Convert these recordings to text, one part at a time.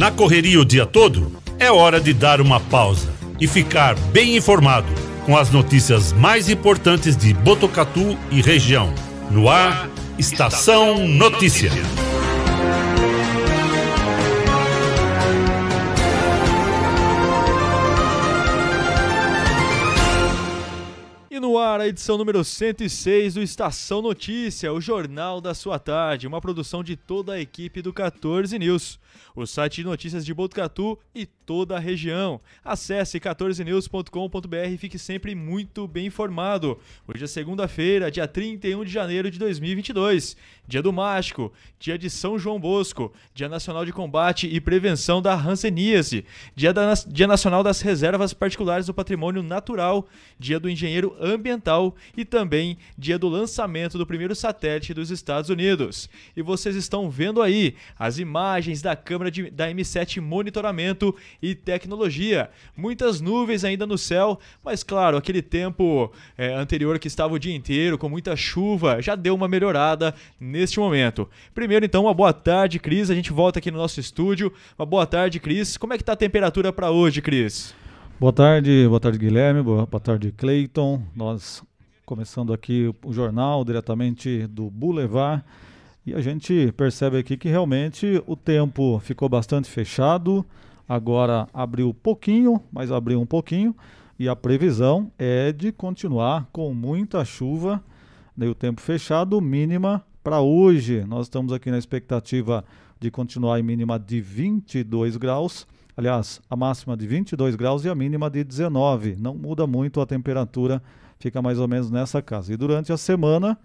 Na correria o dia todo, é hora de dar uma pausa e ficar bem informado com as notícias mais importantes de Botucatu e região. No ar, Estação Notícia. no ar a edição número 106 do Estação Notícia, o jornal da sua tarde, uma produção de toda a equipe do 14 News o site de notícias de Botucatu e toda a região. Acesse 14news.com.br e fique sempre muito bem informado. Hoje é segunda-feira, dia 31 de janeiro de 2022, dia do Mágico, dia de São João Bosco, dia nacional de combate e prevenção da hanseníase, dia, da, dia nacional das reservas particulares do patrimônio natural, dia do engenheiro ambiental e também dia do lançamento do primeiro satélite dos Estados Unidos. E vocês estão vendo aí as imagens da câmera de, da M7 Monitoramento e Tecnologia. Muitas nuvens ainda no céu, mas claro, aquele tempo é, anterior que estava o dia inteiro com muita chuva já deu uma melhorada neste momento. Primeiro, então, uma boa tarde, Cris. A gente volta aqui no nosso estúdio. Uma boa tarde, Cris. Como é que está a temperatura para hoje, Cris? Boa tarde, boa tarde, Guilherme. Boa, boa tarde, Cleiton. Nós começando aqui o jornal diretamente do Boulevard. E a gente percebe aqui que realmente o tempo ficou bastante fechado, agora abriu pouquinho, mas abriu um pouquinho, e a previsão é de continuar com muita chuva, né, o tempo fechado, mínima para hoje. Nós estamos aqui na expectativa de continuar em mínima de 22 graus. Aliás, a máxima de 22 graus e a mínima de 19. Não muda muito a temperatura, fica mais ou menos nessa casa. E durante a semana,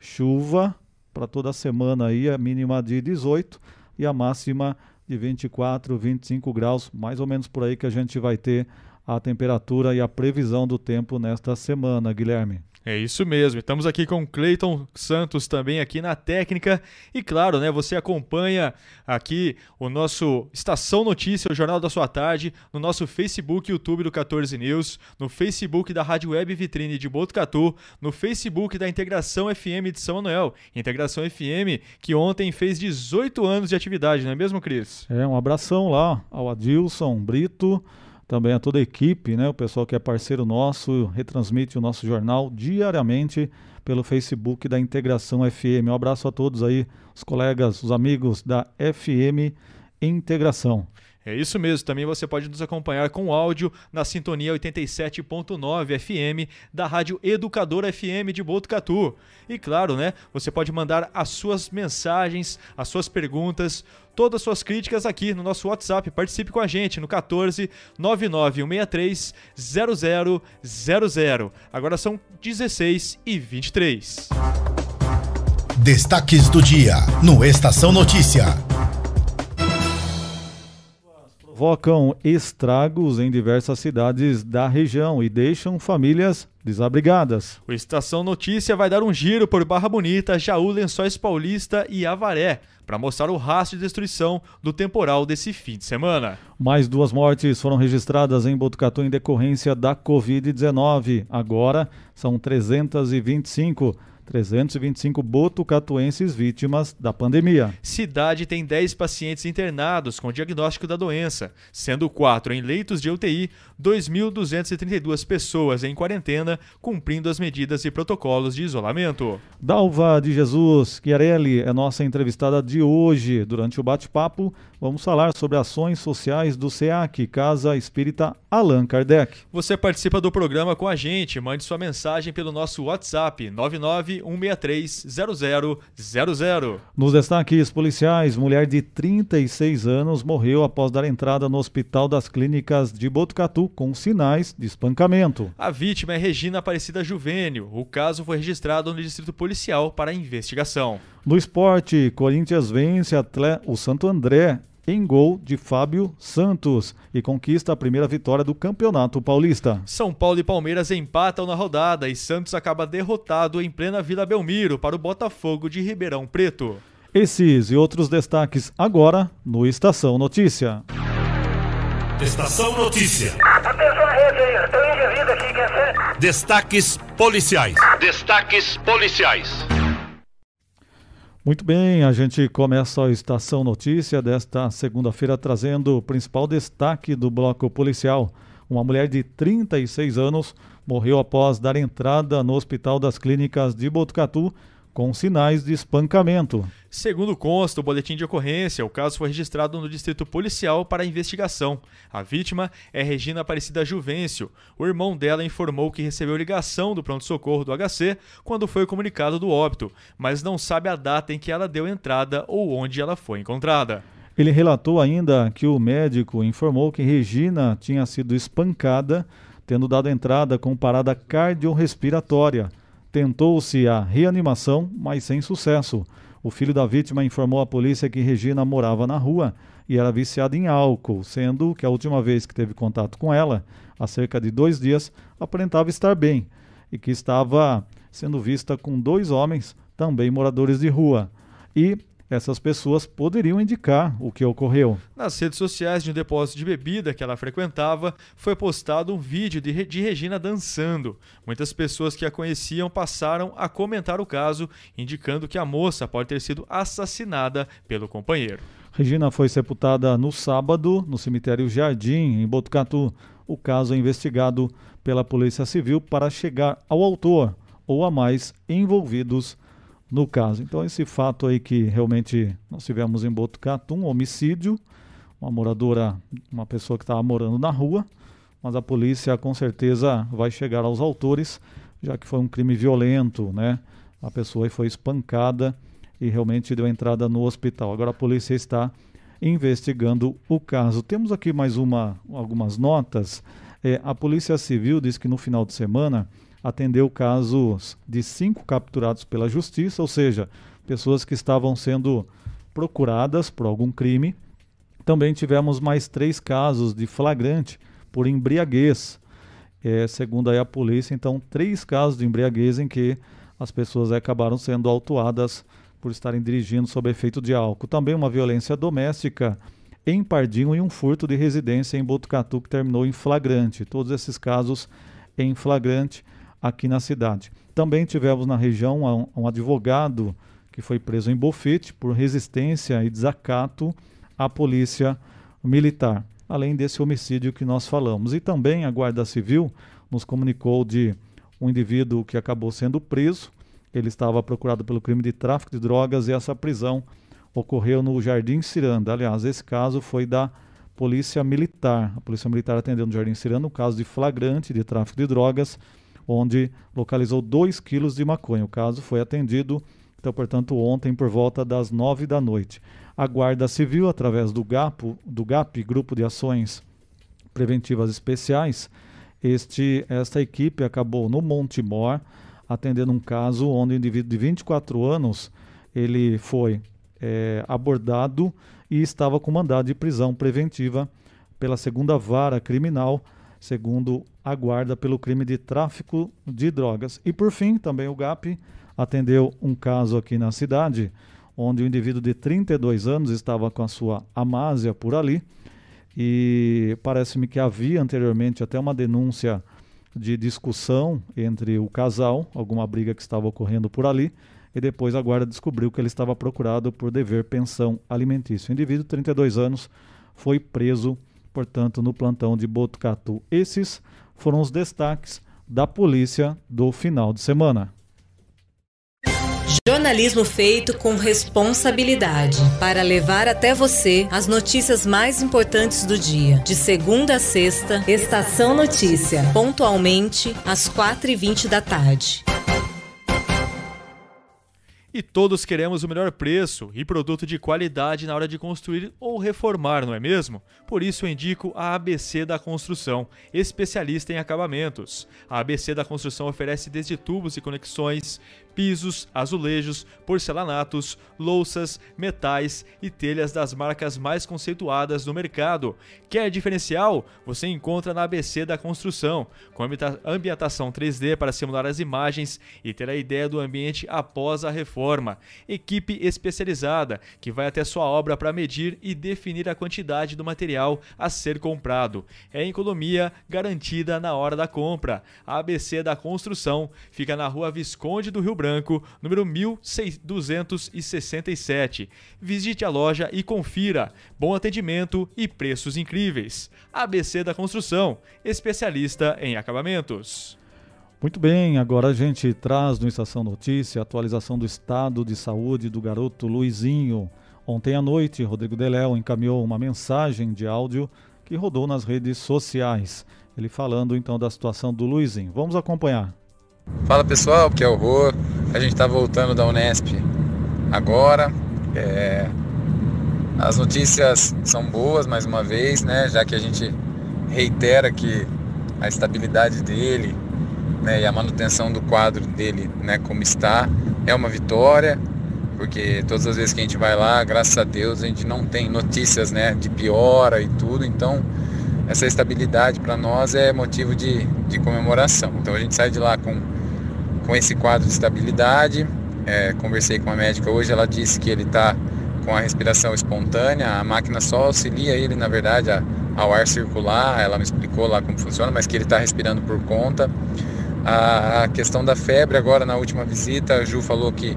chuva para toda a semana aí, a mínima de 18 e a máxima de 24, 25 graus, mais ou menos por aí que a gente vai ter a temperatura e a previsão do tempo nesta semana, Guilherme. É isso mesmo. Estamos aqui com Cleiton Santos também aqui na técnica. E claro, né, você acompanha aqui o nosso Estação Notícia, o Jornal da Sua Tarde, no nosso Facebook e YouTube do 14 News, no Facebook da Rádio Web Vitrine de Botucatu, no Facebook da Integração FM de São Manuel. Integração FM que ontem fez 18 anos de atividade, não é mesmo, Cris? É, um abração lá ao Adilson Brito também a toda a equipe, né, o pessoal que é parceiro nosso, retransmite o nosso jornal diariamente pelo Facebook da Integração FM. Um abraço a todos aí, os colegas, os amigos da FM Integração. É isso mesmo, também você pode nos acompanhar com áudio na sintonia 87.9 FM da Rádio Educadora FM de Botucatu. E claro, né, você pode mandar as suas mensagens, as suas perguntas, todas as suas críticas aqui no nosso WhatsApp. Participe com a gente no 14 99163 0000. Agora são 16 e 23. Destaques do dia no Estação Notícia provocam estragos em diversas cidades da região e deixam famílias desabrigadas. O Estação Notícia vai dar um giro por Barra Bonita, Jaú, Lençóis Paulista e Avaré para mostrar o rastro de destruição do temporal desse fim de semana. Mais duas mortes foram registradas em Botucatu em decorrência da Covid-19. Agora são 325. 325 botucatuenses vítimas da pandemia. Cidade tem 10 pacientes internados com diagnóstico da doença, sendo 4 em leitos de UTI, 2.232 pessoas em quarentena, cumprindo as medidas e protocolos de isolamento. Dalva de Jesus Chiarelli é nossa entrevistada de hoje. Durante o bate-papo, vamos falar sobre ações sociais do SEAC, Casa Espírita Allan Kardec. Você participa do programa com a gente, mande sua mensagem pelo nosso WhatsApp 991630000. Nos destaques policiais, mulher de 36 anos morreu após dar entrada no Hospital das Clínicas de Botucatu com sinais de espancamento. A vítima é Regina Aparecida Juvênio. O caso foi registrado no Distrito Policial para investigação. No esporte, Corinthians vence o Santo André em gol de Fábio Santos e conquista a primeira vitória do Campeonato Paulista. São Paulo e Palmeiras empatam na rodada e Santos acaba derrotado em plena Vila Belmiro para o Botafogo de Ribeirão Preto. Esses e outros destaques agora no Estação Notícia. Estação Notícia. Atenção à rede aí, estou em aqui, quer ser? Destaques policiais. Destaques policiais. Muito bem, a gente começa a Estação Notícia desta segunda-feira trazendo o principal destaque do bloco policial. Uma mulher de 36 anos morreu após dar entrada no Hospital das Clínicas de Botucatu com sinais de espancamento. Segundo consta o boletim de ocorrência, o caso foi registrado no Distrito Policial para investigação. A vítima é Regina Aparecida Juvencio. O irmão dela informou que recebeu ligação do pronto-socorro do HC quando foi comunicado do óbito, mas não sabe a data em que ela deu entrada ou onde ela foi encontrada. Ele relatou ainda que o médico informou que Regina tinha sido espancada, tendo dado entrada com parada cardiorrespiratória. Tentou-se a reanimação, mas sem sucesso. O filho da vítima informou à polícia que Regina morava na rua e era viciada em álcool, sendo que a última vez que teve contato com ela, há cerca de dois dias, aparentava estar bem e que estava sendo vista com dois homens, também moradores de rua. E essas pessoas poderiam indicar o que ocorreu. Nas redes sociais de um depósito de bebida que ela frequentava, foi postado um vídeo de, de, Regina dançando. Muitas pessoas que a conheciam passaram a comentar o caso, indicando que a moça pode ter sido assassinada pelo companheiro. Regina foi sepultada no sábado no cemitério Jardim, em Botucatu. O caso é investigado pela Polícia Civil para chegar ao autor ou a mais envolvidos no caso. Então, esse fato aí que realmente nós tivemos em Botucatu, um homicídio, uma moradora, uma pessoa que estava morando na rua, mas a polícia com certeza vai chegar aos autores, já que foi um crime violento, né? A pessoa foi espancada e realmente deu entrada no hospital. Agora a polícia está investigando o caso. Temos aqui mais uma, algumas notas. É, a Polícia Civil diz que no final de semana atendeu casos de cinco capturados pela justiça, ou seja, pessoas que estavam sendo procuradas por algum crime. Também tivemos mais três casos de flagrante por embriaguez, é, segundo a polícia. Então, três casos de embriaguez em que as pessoas acabaram sendo autuadas por estarem dirigindo sob efeito de álcool. Também uma violência doméstica em Pardinho e um furto de residência em Botucatu que terminou em flagrante. Todos esses casos em flagrante aqui na cidade. Também tivemos na região um, um advogado que foi preso em Bofete por resistência e desacato à polícia militar, além desse homicídio que nós falamos. E também a Guarda Civil nos comunicou de um indivíduo que acabou sendo preso. Ele estava procurado pelo crime de tráfico de drogas e essa prisão ocorreu no Jardim Ciranda. Aliás, esse caso foi da Polícia Militar. A Polícia Militar atendeu no Jardim Ciranda um caso de flagrante de tráfico de drogas onde localizou 2 quilos de maconha. O caso foi atendido, então, portanto, ontem por volta das 9 da noite. A Guarda Civil, através do GAP, do GAP Grupo de Ações Preventivas Especiais, este, esta equipe acabou no Monte Mor atendendo um caso onde um indivíduo de 24 anos ele foi é, abordado e estava com mandado de prisão preventiva pela segunda vara criminal segundo a guarda pelo crime de tráfico de drogas. E por fim, também o GAP atendeu um caso aqui na cidade, onde o um indivíduo de 32 anos estava com a sua amásia por ali e parece-me que havia anteriormente até uma denúncia de discussão entre o casal, alguma briga que estava ocorrendo por ali, e depois a guarda descobriu que ele estava procurado por dever pensão alimentícia. O indivíduo, 32 anos, foi preso portanto, no plantão de Botucatu. Esses foram os destaques da polícia do final de semana. Jornalismo feito com responsabilidade para levar até você as notícias mais importantes do dia. De segunda a sexta, Estação Notícia, pontualmente às 4h20 da tarde. E todos queremos o melhor preço e produto de qualidade na hora de construir ou reformar, não é mesmo? Por isso eu indico a ABC da Construção, especialista em acabamentos. A ABC da Construção oferece desde tubos e conexões, pisos, azulejos, porcelanatos, louças, metais e telhas das marcas mais conceituadas do mercado. Quer diferencial? Você encontra na ABC da Construção, com ambientação 3D para simular as imagens e ter a ideia do ambiente após a reforma. Equipe especializada que vai até sua obra para medir e definir a quantidade do material a ser comprado. É economia garantida na hora da compra. A ABC da Construção fica na rua Visconde do Rio Branco, número 1267. Visite a loja e confira. Bom atendimento e preços incríveis. ABC da Construção, especialista em acabamentos. Muito bem, agora a gente traz no Estação Notícia a atualização do estado de saúde do garoto Luizinho. Ontem à noite, Rodrigo Deléo encaminhou uma mensagem de áudio que rodou nas redes sociais. Ele falando então da situação do Luizinho. Vamos acompanhar. Fala pessoal, que é o Rô. A gente está voltando da Unesp agora. É... As notícias são boas mais uma vez, né? Já que a gente reitera que a estabilidade dele né, e a manutenção do quadro dele, né, como está, é uma vitória, porque todas as vezes que a gente vai lá, graças a Deus, a gente não tem notícias, né, de piora e tudo, então essa estabilidade para nós é motivo de, de comemoração. Então a gente sai de lá com, com esse quadro de estabilidade. É, conversei com a médica hoje, ela disse que ele está com a respiração espontânea, a máquina só auxilia ele, na verdade, a, ao ar circular. Ela me explicou lá como funciona, mas que ele está respirando por conta. A, a, questão da febre, agora na última visita, a Ju falou que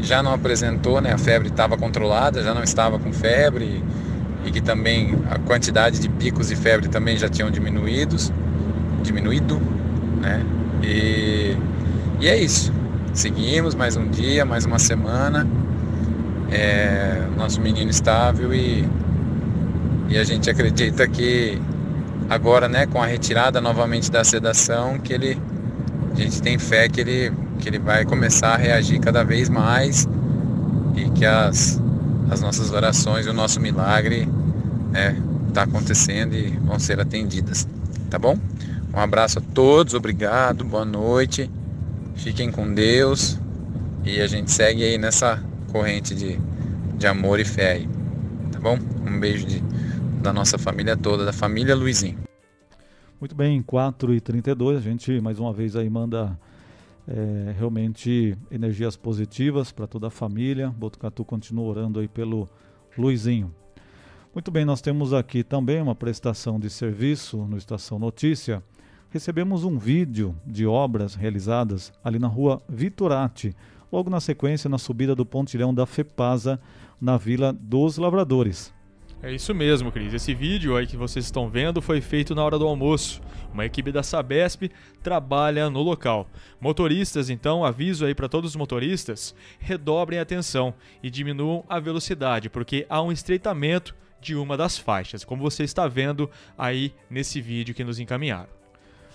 já não apresentou, né? A febre estava controlada, já não estava com febre e que também a quantidade de picos de febre também já tinham diminuídos, diminuído, né? E, e é isso. Seguimos mais um dia, mais uma semana. É, nosso menino estável e, e a gente acredita que agora, né, com a retirada novamente da sedação, que ele a gente tem fé que ele que ele vai começar a reagir cada vez mais e que as as nossas orações e o nosso milagre está né, acontecendo e vão ser atendidas. Tá bom? Um abraço a todos, obrigado, boa noite, fiquem com Deus e a gente segue aí nessa corrente de, de amor e fé aí. Tá bom? Um beijo de, da nossa família toda, da família Luizinho. Muito bem, 4h32, a gente mais uma vez aí manda é, realmente energias positivas para toda a família. Botucatu continua orando aí pelo Luizinho. Muito bem, nós temos aqui também uma prestação de serviço no Estação Notícia. Recebemos um vídeo de obras realizadas ali na rua Vitorati, logo na sequência na subida do pontilhão da FEPASA, na Vila dos Lavradores. É isso mesmo, Cris. Esse vídeo aí que vocês estão vendo foi feito na hora do almoço. Uma equipe da Sabesp trabalha no local. Motoristas, então, aviso aí para todos os motoristas, redobrem a atenção e diminuam a velocidade, porque há um estreitamento de uma das faixas, como você está vendo aí nesse vídeo que nos encaminharam.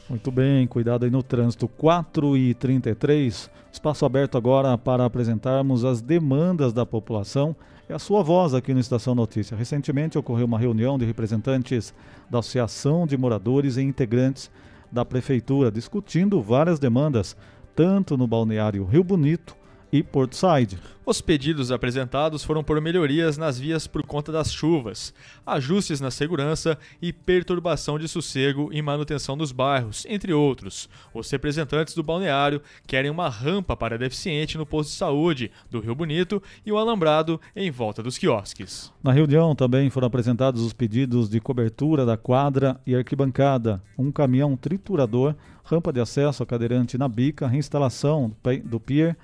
Muito bem, cuidado aí no trânsito. 4 e 33 espaço aberto agora para apresentarmos as demandas da população é a sua voz aqui no Estação Notícia. Recentemente ocorreu uma reunião de representantes da Associação de Moradores e integrantes da Prefeitura discutindo várias demandas, tanto no balneário Rio Bonito e Portside. Os pedidos apresentados foram por melhorias nas vias por conta das chuvas, ajustes na segurança e perturbação de sossego e manutenção dos bairros, entre outros. Os representantes do balneário querem uma rampa para deficiente no posto de saúde do Rio Bonito e o alambrado em volta dos quiosques. Na reunião também foram apresentados os pedidos de cobertura da quadra e arquibancada, um caminhão triturador, rampa de acesso a cadeirante na bica, reinstalação do pier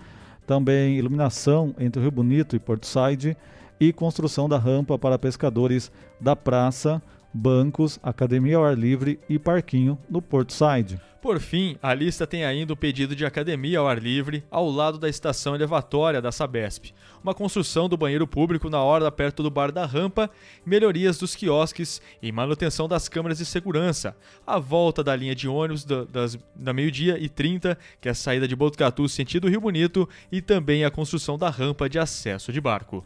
também iluminação entre o Rio Bonito e Porto Said e construção da rampa para pescadores da praça, bancos, academia ao ar livre e parquinho no Porto Side. Por fim, a lista tem ainda o pedido de academia ao ar livre ao lado da estação elevatória da Sabesp, uma construção do banheiro público na hora perto do bar da rampa, melhorias dos quiosques e manutenção das câmeras de segurança, a volta da linha de ônibus da, das, da meio-dia e 30, que é a saída de Botucatu sentido Rio Bonito, e também a construção da rampa de acesso de barco.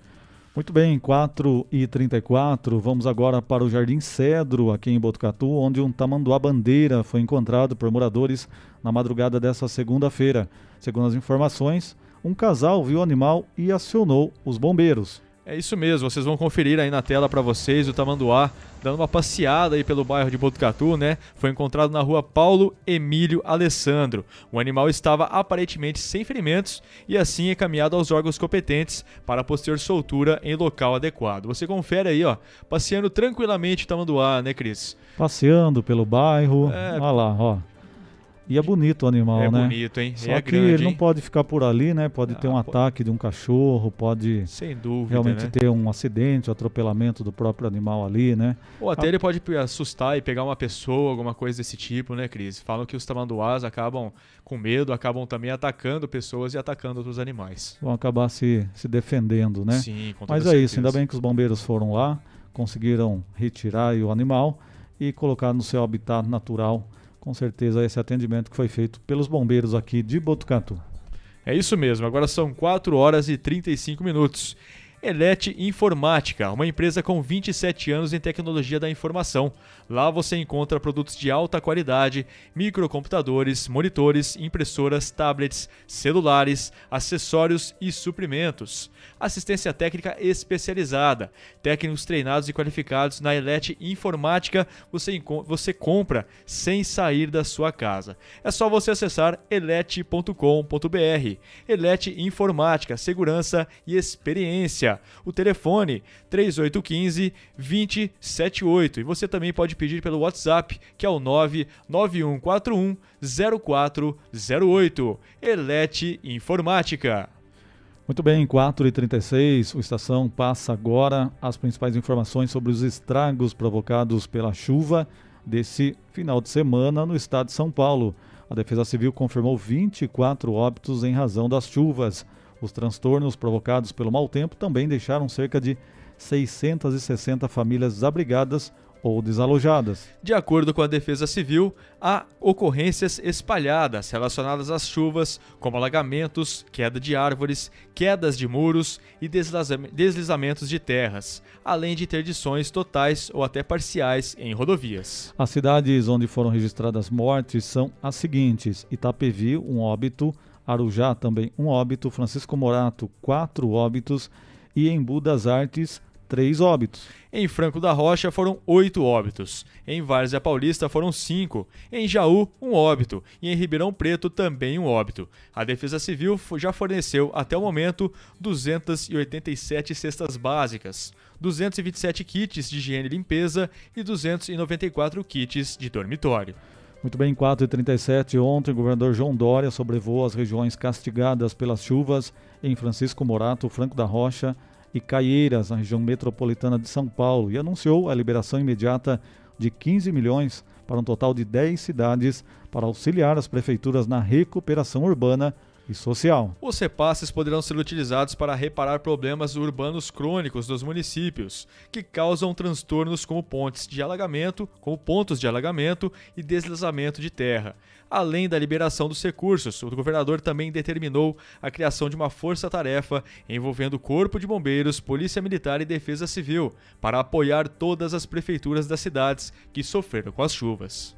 Muito bem, 4 e 34 vamos agora para o Jardim Cedro, aqui em Botucatu, onde um tamanduá-bandeira foi encontrado por moradores na madrugada dessa segunda-feira. Segundo as informações, um casal viu o animal e acionou os bombeiros. É isso mesmo, vocês vão conferir aí na tela para vocês o tamanduá dando uma passeada aí pelo bairro de Botucatu, né? Foi encontrado na rua Paulo Emílio Alessandro. O animal estava aparentemente sem ferimentos e assim encaminhado aos órgãos competentes para posterior soltura em local adequado. Você confere aí, ó, passeando tranquilamente o tamanduá, né, Cris? Passeando pelo bairro. É... Olha lá, ó. E é bonito o animal, é né? bonito, hein? Só é que grande, ele não hein? pode ficar por ali, né? Pode ter Ah, um pô- ataque de um cachorro, pode Sem dúvida, realmente né? ter um acidente, um atropelamento do próprio animal ali, né? Ou até ele pode assustar e pegar uma pessoa, alguma coisa desse tipo, né, Cris? Falam que os tamanduás acabam com medo, acabam também atacando pessoas e atacando outros animais. Vão acabar se, se defendendo, né? Sim, com toda Mas é isso, ainda certeza. bem que os bombeiros foram lá, conseguiram retirar o animal e colocar no seu habitat natural. Com certeza esse atendimento que foi feito pelos bombeiros aqui de Botucatu. É isso mesmo, agora são 4 horas e 35 minutos. Elete Informática, uma empresa com 27 anos em tecnologia da informação. Lá você encontra produtos de alta qualidade, microcomputadores, monitores, impressoras, tablets, celulares, acessórios e suprimentos. Assistência técnica especializada. Técnicos treinados e qualificados na Elete Informática você, você compra sem sair da sua casa. É só você acessar elete.com.br. Elete Informática, segurança e experiência. O telefone 3815 2078 e você também pode pedir pelo WhatsApp, que é o 99141 0408. Elete Informática. Muito bem, 4h36, o Estação passa agora as principais informações sobre os estragos provocados pela chuva desse final de semana no estado de São Paulo. A Defesa Civil confirmou 24 óbitos em razão das chuvas. Os transtornos provocados pelo mau tempo também deixaram cerca de 660 famílias desabrigadas ou desalojadas. De acordo com a Defesa Civil, há ocorrências espalhadas relacionadas às chuvas, como alagamentos, queda de árvores, quedas de muros e desliza- deslizamentos de terras, além de interdições totais ou até parciais em rodovias. As cidades onde foram registradas mortes são as seguintes: Itapevi, um óbito, Arujá também um óbito, Francisco Morato, quatro óbitos e Embu das Artes, três óbitos. Em Franco da Rocha foram oito óbitos. Em Várzea Paulista foram cinco. Em Jaú, um óbito. E em Ribeirão Preto, também um óbito. A Defesa Civil já forneceu, até o momento, 287 cestas básicas, 227 kits de higiene e limpeza e 294 kits de dormitório. Muito bem, 4h37, ontem o governador João Dória sobrevoou as regiões castigadas pelas chuvas em Francisco Morato, Franco da Rocha e Caieiras, na região metropolitana de São Paulo, e anunciou a liberação imediata de 15 milhões para um total de 10 cidades para auxiliar as prefeituras na recuperação urbana e social. Os repasses poderão ser utilizados para reparar problemas urbanos crônicos dos municípios, que causam transtornos como pontes de alagamento, como pontos de alagamento e deslizamento de terra. Além da liberação dos recursos, o governador também determinou a criação de uma força-tarefa envolvendo Corpo de Bombeiros, Polícia Militar e Defesa Civil, para apoiar todas as prefeituras das cidades que sofreram com as chuvas.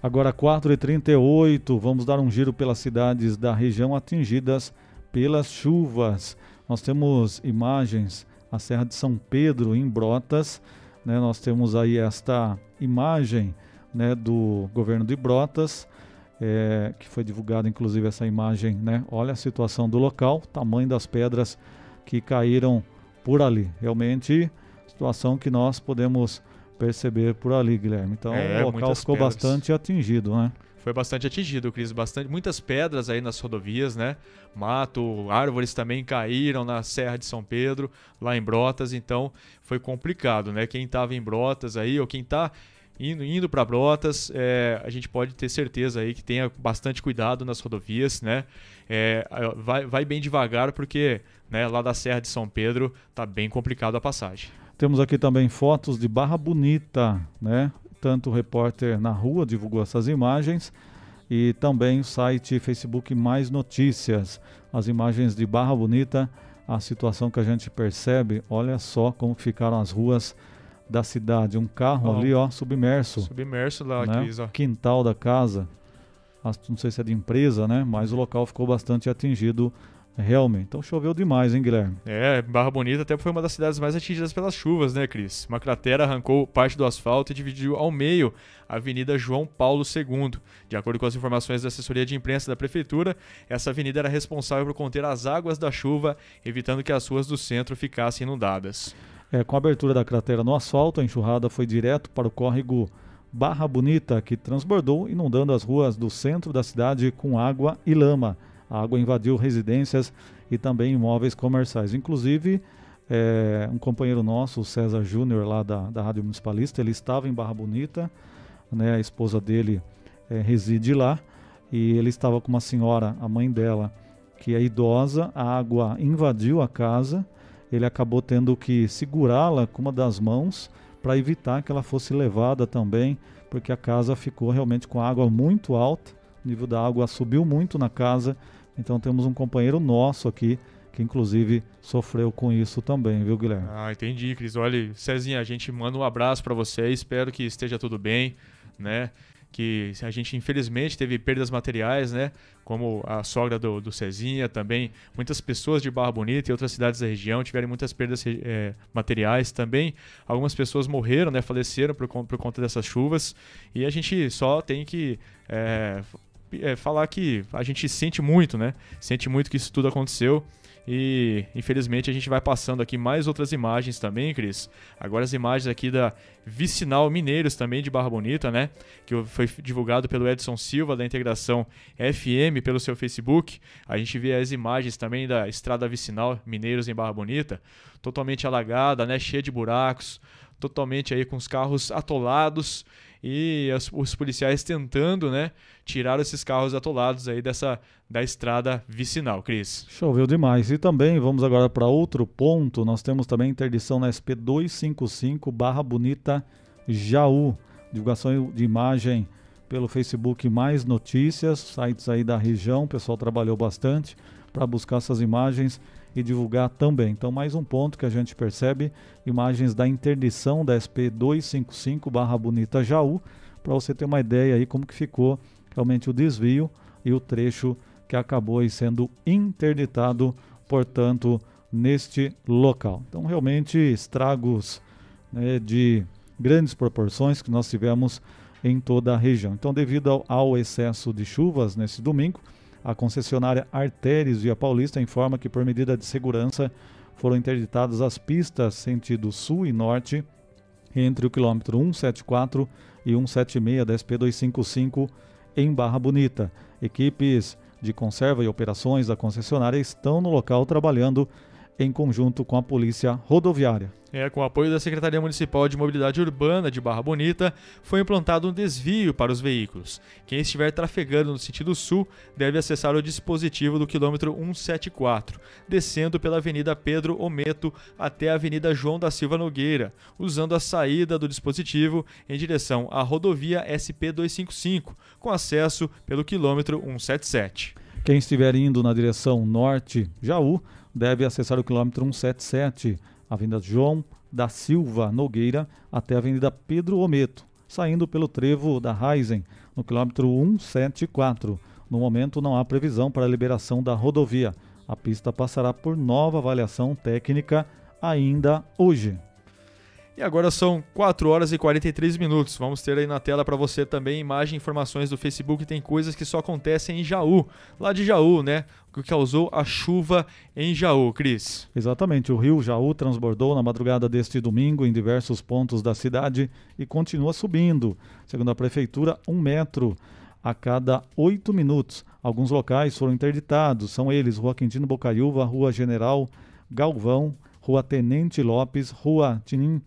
Agora 4h38, vamos dar um giro pelas cidades da região atingidas pelas chuvas. Nós temos imagens, a Serra de São Pedro em Brotas, né? nós temos aí esta imagem né, do governo de Brotas, é, que foi divulgada inclusive essa imagem, né? olha a situação do local, tamanho das pedras que caíram por ali. Realmente, situação que nós podemos perceber por ali, Guilherme. Então É, o local ficou pedras. bastante atingido, né? foi bastante atingido, Cris. Bastante, muitas pedras aí nas rodovias, né? Mato, árvores também caíram na Serra de São Pedro, lá em Brotas, então foi complicado, né? Quem estava em Brotas aí, ou quem está indo, indo para Brotas, é, a gente pode ter certeza aí que tenha bastante cuidado nas rodovias, né? É, vai, vai bem devagar, porque né, lá da Serra de São Pedro tá bem complicado a passagem. Temos aqui também fotos de Barra Bonita, né? Tanto o repórter na rua divulgou essas imagens e também o site Facebook Mais Notícias. As imagens de Barra Bonita, a situação que a gente percebe, olha só como ficaram as ruas da cidade. Um carro Ó. ali, ó, submerso, Submerso lá, né? Cris, ó. Quintal da casa. As- Não sei se é de empresa, né? Mas o local ficou bastante atingido realmente. Então choveu demais, hein, Guilherme? É, Barra Bonita até foi uma das cidades mais atingidas pelas chuvas, né, Cris? Uma cratera arrancou parte do asfalto e dividiu ao meio a Avenida João Paulo II. De acordo com as informações da assessoria de imprensa da prefeitura, essa avenida era responsável por conter as águas da chuva, evitando que as ruas do centro ficassem inundadas. É, com a abertura da cratera no asfalto, a enxurrada foi direto para o córrego Barra Bonita, que transbordou, inundando as ruas do centro da cidade com água e lama. A água invadiu residências e também imóveis comerciais. Inclusive, é, um companheiro nosso, o César Júnior, lá da, da Rádio Municipalista, ele estava em Barra Bonita, né, a esposa dele é, reside lá, e ele estava com uma senhora, a mãe dela, que é idosa, a água invadiu a casa, ele acabou tendo que segurá-la com uma das mãos para evitar que ela fosse levada também, porque a casa ficou realmente com água muito alta, o nível da água subiu muito na casa, então temos um companheiro nosso aqui que inclusive sofreu com isso também, viu, Guilherme? Ah, entendi, Cris. Olha, Cezinha, a gente manda um abraço para você, espero que esteja tudo bem, né? que a gente infelizmente teve perdas materiais, né? Como a sogra do, do Cezinha também. Muitas pessoas de Barra Bonita e outras cidades da região tiveram muitas perdas é, materiais também. Algumas pessoas morreram, né? Faleceram por, por conta dessas chuvas. E a gente só tem que é, é, falar que a gente sente muito, né? Sente muito que isso tudo aconteceu. E infelizmente a gente vai passando aqui mais outras imagens também, Cris. Agora as imagens aqui da Vicinal Mineiros também de Barra Bonita, né? Que foi divulgado pelo Edson Silva da integração FM pelo seu Facebook. A gente vê as imagens também da estrada vicinal Mineiros em Barra Bonita, totalmente alagada, né? Cheia de buracos, totalmente aí com os carros atolados e os, os, policiais tentando, né, tirar esses carros atolados aí dessa da estrada vicinal, Cris. Choveu demais. E também vamos agora para outro ponto. Nós temos também interdição na SP 255 Barra Bonita Jaú. Divulgação de imagem pelo Facebook Mais Notícias, sites aí da região. O pessoal trabalhou bastante para buscar essas imagens e divulgar também. Então, mais um ponto que a gente percebe: imagens da interdição da SP 255 Barra Bonita Jaú, para você ter uma ideia aí como que ficou realmente o desvio e o trecho que acabou sendo interditado, portanto, neste local. Então, realmente estragos né, de grandes proporções que nós tivemos em toda a região. Então, devido ao, ao excesso de chuvas nesse domingo, a concessionária Artéries Via Paulista informa que, por medida de segurança, foram interditadas as pistas sentido sul e norte entre o quilômetro 174 e 176 da SP255 em Barra Bonita. Equipes de conserva e operações da concessionária estão no local trabalhando em conjunto com a Polícia Rodoviária. É, com o apoio da Secretaria Municipal de Mobilidade Urbana de Barra Bonita, foi implantado um desvio para os veículos. Quem estiver trafegando no sentido sul deve acessar o dispositivo do quilômetro 174, descendo pela Avenida Pedro Ometo até a Avenida João da Silva Nogueira, usando a saída do dispositivo em direção à rodovia SP255, com acesso pelo quilômetro 177. Quem estiver indo na direção norte, Jaú, deve acessar o quilômetro 177 Avenida João da Silva Nogueira até a Avenida Pedro Ometo, saindo pelo trevo da Raizen, no quilômetro 174. No momento não há previsão para a liberação da rodovia. A pista passará por nova avaliação técnica ainda hoje. E agora são 4 horas e 43 minutos. Vamos ter aí na tela para você também imagem e informações do Facebook. Tem coisas que só acontecem em Jaú, lá de Jaú, né? O que causou a chuva em Jaú, Cris. Exatamente. O rio Jaú transbordou na madrugada deste domingo em diversos pontos da cidade e continua subindo. Segundo a prefeitura, um metro a cada oito minutos. Alguns locais foram interditados. São eles Rua Quintino Bocaiúva, Rua General Galvão, Rua Tenente Lopes, Rua Tinim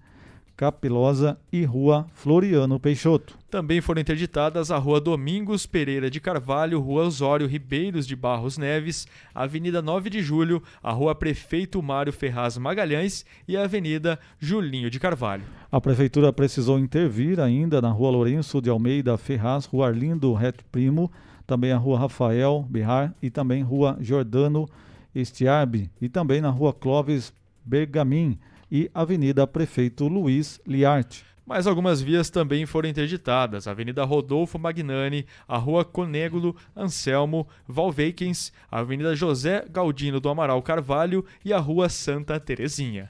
Capilosa e Rua Floriano Peixoto. Também foram interditadas a Rua Domingos Pereira de Carvalho, Rua Osório Ribeiros de Barros Neves, Avenida 9 de Julho, a Rua Prefeito Mário Ferraz Magalhães e a Avenida Julinho de Carvalho. A Prefeitura precisou intervir ainda na Rua Lourenço de Almeida Ferraz, Rua Arlindo Ret Primo, também a Rua Rafael Berrar e também Rua Jordano Estiarbe e também na Rua Clóvis Bergamin e Avenida Prefeito Luiz Liarte. Mas algumas vias também foram interditadas: a Avenida Rodolfo Magnani, a Rua Conégulo Anselmo Valveikens, a Avenida José Galdino do Amaral Carvalho e a Rua Santa Terezinha.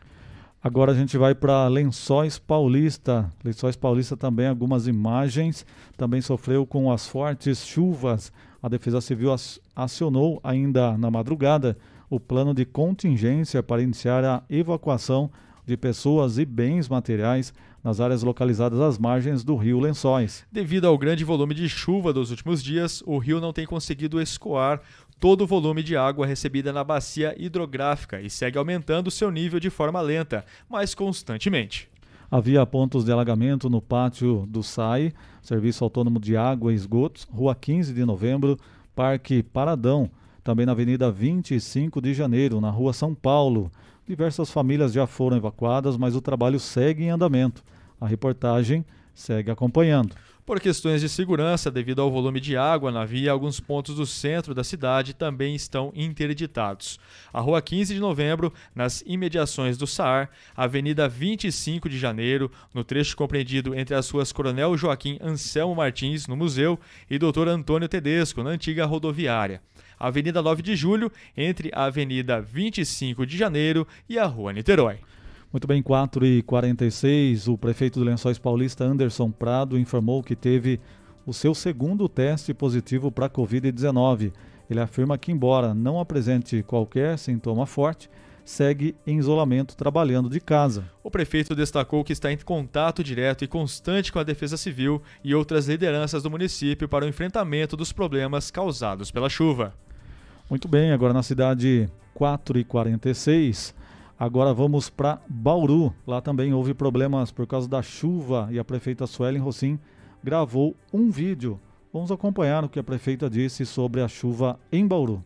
Agora a gente vai para Lençóis Paulista. Lençóis Paulista também algumas imagens. Também sofreu com as fortes chuvas. A Defesa Civil acionou ainda na madrugada o plano de contingência para iniciar a evacuação de pessoas e bens materiais nas áreas localizadas às margens do rio Lençóis. Devido ao grande volume de chuva dos últimos dias, o rio não tem conseguido escoar todo o volume de água recebida na bacia hidrográfica e segue aumentando seu nível de forma lenta, mas constantemente. Havia pontos de alagamento no pátio do SAI, Serviço Autônomo de Água e Esgotos, Rua 15 de Novembro, Parque Paradão, também na Avenida 25 de Janeiro, na Rua São Paulo. Diversas famílias já foram evacuadas, mas o trabalho segue em andamento. A reportagem segue acompanhando. Por questões de segurança, devido ao volume de água na via, alguns pontos do centro da cidade também estão interditados. A Rua 15 de Novembro, nas imediações do SAAR, Avenida 25 de Janeiro, no trecho compreendido entre as ruas Coronel Joaquim Anselmo Martins, no Museu, e Dr. Antônio Tedesco, na antiga rodoviária. Avenida 9 de Julho, entre a Avenida 25 de Janeiro e a Rua Niterói. Muito bem, 4 e 46 o prefeito do Lençóis Paulista, Anderson Prado, informou que teve o seu segundo teste positivo para a Covid-19. Ele afirma que, embora não apresente qualquer sintoma forte, segue em isolamento trabalhando de casa. O prefeito destacou que está em contato direto e constante com a Defesa Civil e outras lideranças do município para o enfrentamento dos problemas causados pela chuva. Muito bem, agora na cidade 4 e 46 Agora vamos para Bauru. Lá também houve problemas por causa da chuva e a prefeita Suelen Rossim gravou um vídeo. Vamos acompanhar o que a prefeita disse sobre a chuva em Bauru.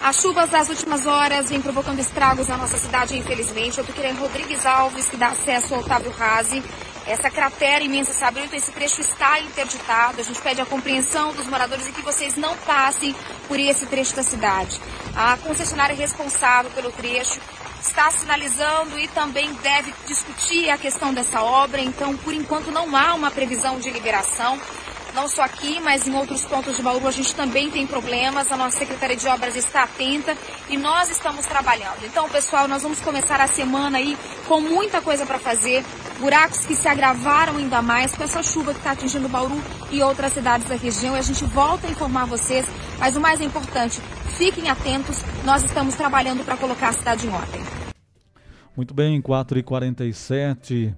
As chuvas das últimas horas vêm provocando estragos na nossa cidade, infelizmente. Eu tô querendo Rodrigues Alves, que dá acesso ao Otávio Razi. Essa cratera imensa se abriu, então esse trecho está interditado. A gente pede a compreensão dos moradores e que vocês não passem por esse trecho da cidade. A concessionária responsável pelo trecho está sinalizando e também deve discutir a questão dessa obra. Então, por enquanto, não há uma previsão de liberação. Não só aqui, mas em outros pontos de Bauru a gente também tem problemas. A nossa Secretaria de Obras está atenta e nós estamos trabalhando. Então, pessoal, nós vamos começar a semana aí com muita coisa para fazer. Buracos que se agravaram ainda mais com essa chuva que está atingindo Bauru e outras cidades da região. E a gente volta a informar vocês. Mas o mais importante, fiquem atentos. Nós estamos trabalhando para colocar a cidade em ordem. Muito bem, 4h47.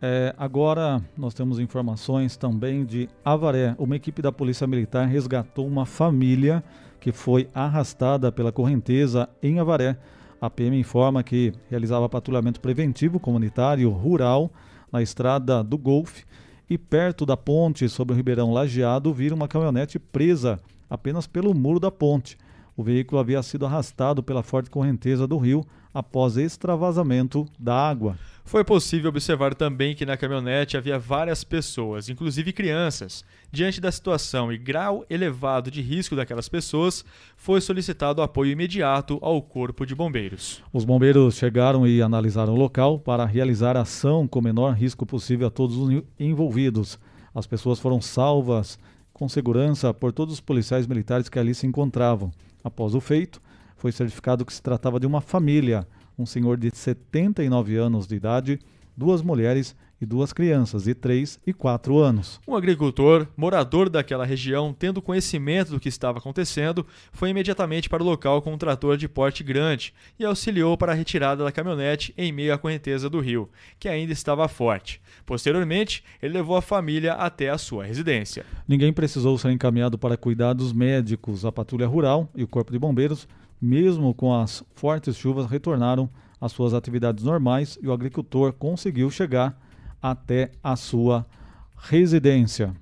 É, agora nós temos informações também de Avaré. Uma equipe da Polícia Militar resgatou uma família que foi arrastada pela correnteza em Avaré. A PM informa que realizava patrulhamento preventivo comunitário rural na estrada do Golfe e perto da ponte sobre o Ribeirão Lajeado vira uma caminhonete presa apenas pelo muro da ponte. O veículo havia sido arrastado pela forte correnteza do rio após extravasamento da água. Foi possível observar também que na caminhonete havia várias pessoas, inclusive crianças. Diante da situação e grau elevado de risco daquelas pessoas, foi solicitado apoio imediato ao Corpo de Bombeiros. Os bombeiros chegaram e analisaram o local para realizar ação com o menor risco possível a todos os envolvidos. As pessoas foram salvas com segurança por todos os policiais militares que ali se encontravam. Após o feito, foi certificado que se tratava de uma família, um senhor de 79 anos de idade, duas mulheres e duas crianças de 3 e 4 anos. Um agricultor, morador daquela região, tendo conhecimento do que estava acontecendo, foi imediatamente para o local com um trator de porte grande e auxiliou para a retirada da caminhonete em meio à correnteza do rio, que ainda estava forte. Posteriormente, ele levou a família até a sua residência. Ninguém precisou ser encaminhado para cuidados médicos. A patrulha rural e o corpo de bombeiros, mesmo com as fortes chuvas, retornaram às suas atividades normais e o agricultor conseguiu chegar até a sua residência.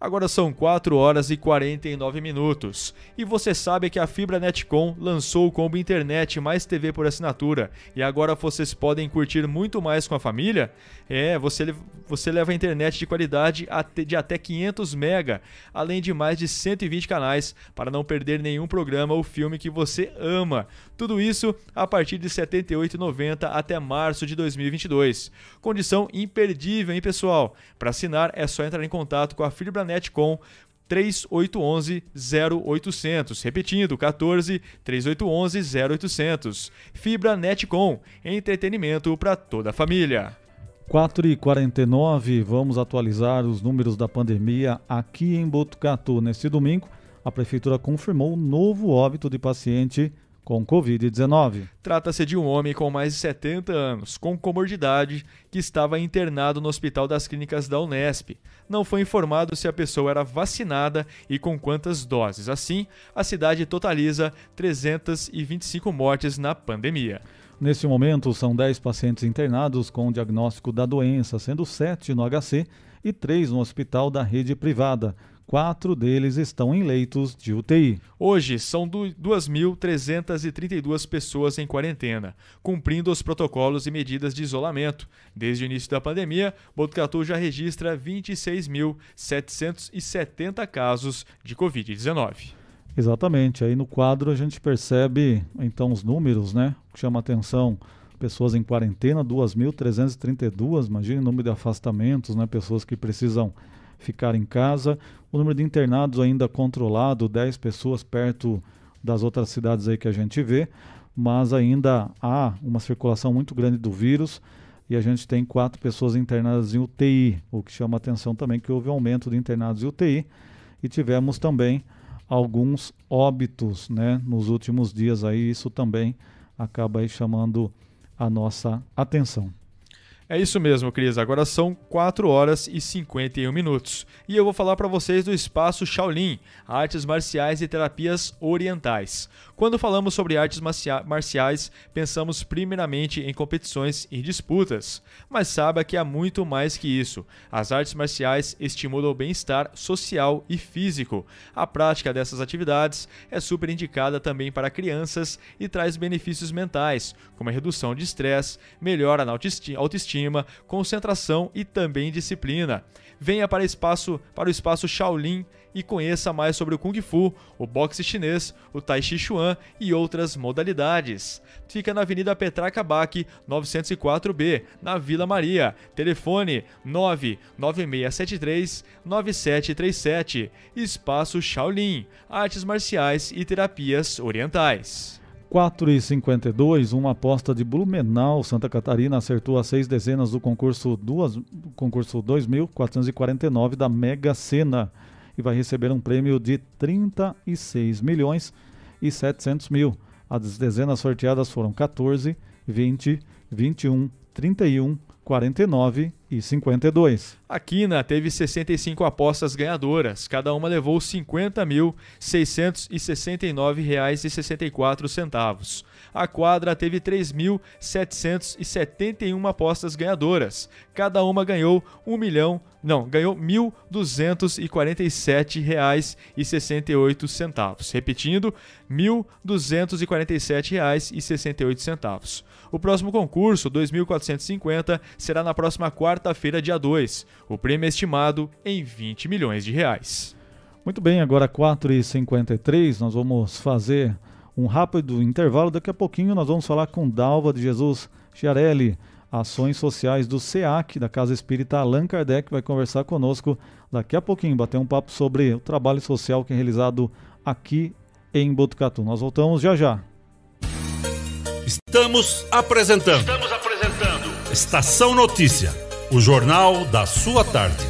Agora são 4 horas e 49 minutos. E você sabe que a Fibra Netcom lançou o combo internet mais TV por assinatura. E agora vocês podem curtir muito mais com a família? É, você, você leva internet de qualidade de até 500 mega, além de mais de 120 canais, para não perder nenhum programa ou filme que você ama. Tudo isso a partir de R$ 78,90 até março de 2022. Condição imperdível, hein, pessoal? Para assinar é só entrar em contato com a Fibra com 3811 0800. Repetindo, 14 3811 0800. Fibra Netcom, entretenimento para toda a família. 4 e 49 vamos atualizar os números da pandemia aqui em Botucatu. Neste domingo, a Prefeitura confirmou um novo óbito de paciente com Covid-19. Trata-se de um homem com mais de 70 anos, com comorbidade, que estava internado no Hospital das Clínicas da Unesp. Não foi informado se a pessoa era vacinada e com quantas doses. Assim, a cidade totaliza 325 mortes na pandemia. Neste momento, são 10 pacientes internados com o diagnóstico da doença, sendo 7 no HC e 3 no hospital da rede privada. Quatro deles estão em leitos de UTI. Hoje são 2.332 pessoas em quarentena, cumprindo os protocolos e medidas de isolamento. Desde o início da pandemia, Botucatu já registra 26.770 casos de Covid-19. Exatamente. Aí no quadro a gente percebe então os números, né? Que chama atenção. Pessoas em quarentena, 2.332. Imagine o número de afastamentos, né? Pessoas que precisam ficar em casa. O número de internados ainda controlado, 10 pessoas perto das outras cidades aí que a gente vê, mas ainda há uma circulação muito grande do vírus e a gente tem quatro pessoas internadas em UTI, o que chama atenção também que houve um aumento de internados em UTI e tivemos também alguns óbitos, né, nos últimos dias aí, isso também acaba aí chamando a nossa atenção. É isso mesmo, Cris. Agora são 4 horas e 51 minutos. E eu vou falar para vocês do espaço Shaolin, artes marciais e terapias orientais. Quando falamos sobre artes marciais, pensamos primeiramente em competições e disputas. Mas saiba que há muito mais que isso. As artes marciais estimulam o bem-estar social e físico. A prática dessas atividades é super indicada também para crianças e traz benefícios mentais, como a redução de estresse, melhora na autoestima autoestima, concentração e também disciplina. Venha para, espaço, para o espaço Shaolin e conheça mais sobre o Kung Fu, o boxe chinês, o Tai Chi Chuan e outras modalidades. Fica na Avenida Petraca Bac, 904B, na Vila Maria. Telefone 99673 9737. Espaço Shaolin, artes marciais e terapias orientais. 4 e 52, uma aposta de Blumenau, Santa Catarina, acertou as seis dezenas do concurso, duas, concurso 2.449 da Mega Sena e vai receber um prêmio de 36 milhões e 700 mil. As dezenas sorteadas foram 14, 20, 21, 31, 49 e 52. A Quina teve 65 apostas ganhadoras, cada uma levou R$ 50.669,64. A quadra teve 3.771 apostas ganhadoras, cada uma ganhou um milhão, não, ganhou R$ 1.247,68. Repetindo, R$ 1.247,68. O próximo concurso, 2450, será na próxima quarta-feira, dia 2. O prêmio é estimado em 20 milhões de reais. Muito bem, agora 4h53, nós vamos fazer um rápido intervalo. Daqui a pouquinho nós vamos falar com Dalva de Jesus Chiarelli, ações sociais do SEAC, da Casa Espírita Allan Kardec, vai conversar conosco daqui a pouquinho, bater um papo sobre o trabalho social que é realizado aqui em Botucatu. Nós voltamos já já. Estamos apresentando. Estamos apresentando. Estação Notícia, o jornal da sua tarde.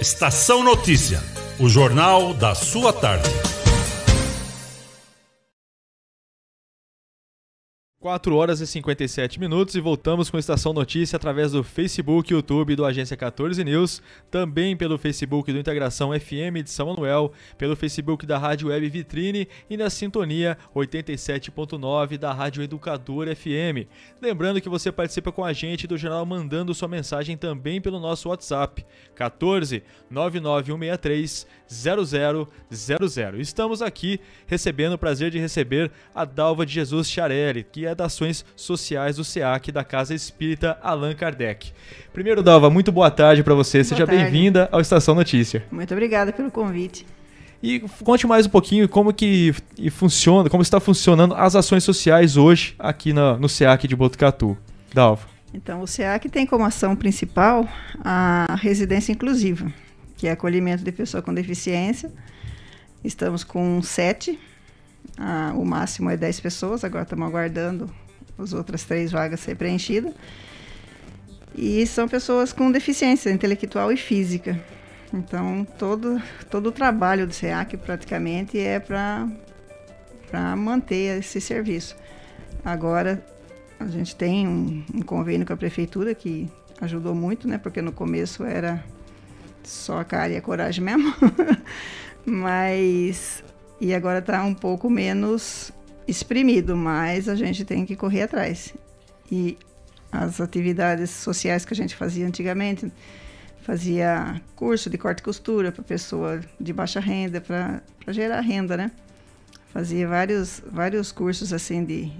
Estação Notícia, o jornal da sua tarde. 4 horas e 57 minutos e voltamos com Estação Notícia através do Facebook YouTube do Agência 14 News, também pelo Facebook do Integração FM de São Manuel, pelo Facebook da Rádio Web Vitrine e na sintonia 87.9 da Rádio Educador FM. Lembrando que você participa com a gente do jornal mandando sua mensagem também pelo nosso WhatsApp 14 99163 0000. Estamos aqui recebendo o prazer de receber a Dalva de Jesus Charelli, que é das Ações Sociais do SEAC da Casa Espírita Allan Kardec. Primeiro, Dalva, muito boa tarde para você. Boa Seja bem-vinda ao Estação Notícia. Muito obrigada pelo convite. E conte mais um pouquinho como que funciona, como está funcionando as ações sociais hoje aqui na, no SEAC de Botucatu. Dalva. Então, o SEAC tem como ação principal a residência inclusiva, que é acolhimento de pessoa com deficiência. Estamos com sete ah, o máximo é 10 pessoas, agora estamos aguardando as outras três vagas ser preenchidas. E são pessoas com deficiência intelectual e física. Então, todo, todo o trabalho do SEAC praticamente é para manter esse serviço. Agora, a gente tem um, um, convênio com a prefeitura que ajudou muito, né? Porque no começo era só a cara e a coragem mesmo. Mas e agora está um pouco menos exprimido, mas a gente tem que correr atrás. E as atividades sociais que a gente fazia antigamente, fazia curso de corte e costura para pessoa de baixa renda, para gerar renda, né? Fazia vários, vários cursos assim de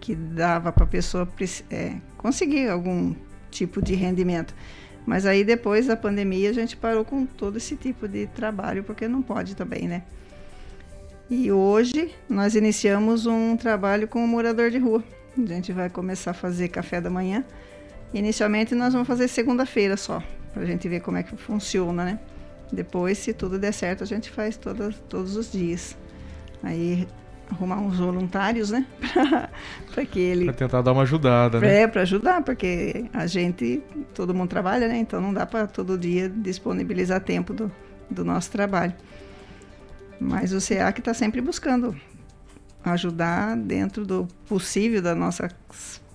que dava para a pessoa é, conseguir algum tipo de rendimento. Mas aí depois da pandemia a gente parou com todo esse tipo de trabalho porque não pode também, né? E hoje nós iniciamos um trabalho com o morador de rua. A gente vai começar a fazer café da manhã. Inicialmente nós vamos fazer segunda-feira só, para a gente ver como é que funciona, né? Depois, se tudo der certo, a gente faz toda, todos os dias. Aí arrumar uns voluntários, né? para que ele. Para tentar dar uma ajudada, né? É, para ajudar, porque a gente, todo mundo trabalha, né? Então não dá para todo dia disponibilizar tempo do, do nosso trabalho. Mas o SEAC está sempre buscando ajudar dentro do possível das nossas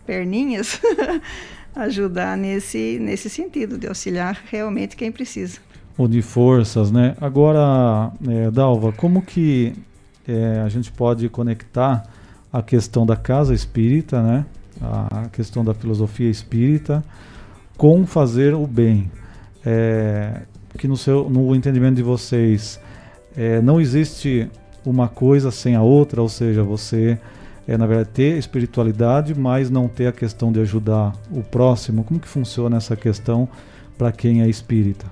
perninhas, ajudar nesse, nesse sentido, de auxiliar realmente quem precisa. Unir forças, né? Agora, é, Dalva, como que é, a gente pode conectar a questão da casa espírita, né? A questão da filosofia espírita com fazer o bem. É, que no, seu, no entendimento de vocês é, não existe uma coisa sem a outra, ou seja, você é na verdade ter espiritualidade, mas não ter a questão de ajudar o próximo. Como que funciona essa questão para quem é espírita?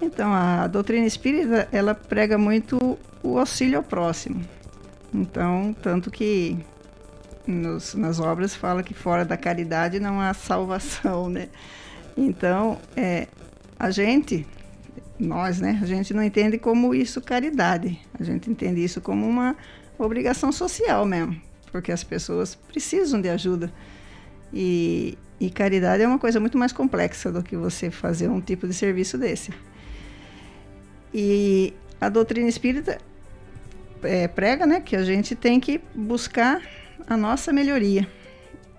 Então, a doutrina espírita, ela prega muito o auxílio ao próximo. Então, tanto que nos, nas obras fala que fora da caridade não há salvação, né? Então, é, a gente, nós, né? A gente não entende como isso caridade. A gente entende isso como uma obrigação social mesmo, porque as pessoas precisam de ajuda. E, e caridade é uma coisa muito mais complexa do que você fazer um tipo de serviço desse. E a doutrina espírita é, prega né, que a gente tem que buscar a nossa melhoria.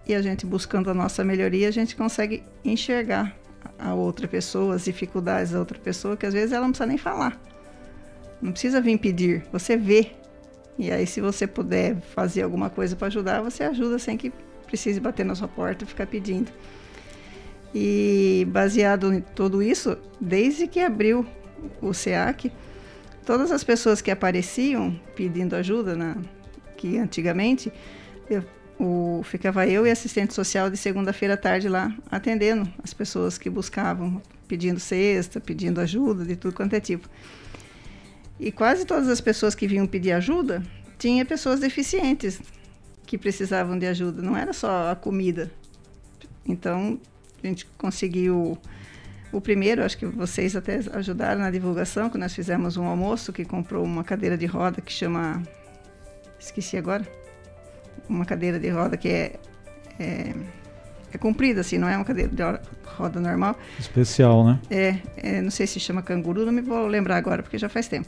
E a gente buscando a nossa melhoria, a gente consegue enxergar a outra pessoa, as dificuldades da outra pessoa, que às vezes ela não precisa nem falar. Não precisa vir pedir, você vê. E aí, se você puder fazer alguma coisa para ajudar, você ajuda sem que precise bater na sua porta e ficar pedindo. E baseado em tudo isso, desde que abriu o SEAC, todas as pessoas que apareciam pedindo ajuda, na, que antigamente eu, o, ficava eu e assistente social de segunda-feira à tarde lá atendendo as pessoas que buscavam, pedindo cesta, pedindo ajuda, de tudo quanto é tipo. E quase todas as pessoas que vinham pedir ajuda tinha pessoas deficientes que precisavam de ajuda, não era só a comida. Então, a gente conseguiu o primeiro, acho que vocês até ajudaram na divulgação, que nós fizemos um almoço que comprou uma cadeira de roda que chama esqueci agora. Uma cadeira de roda que é, é é comprida, assim, não é uma cadeira de roda normal. Especial, né? É, é, não sei se chama canguru, não me vou lembrar agora, porque já faz tempo.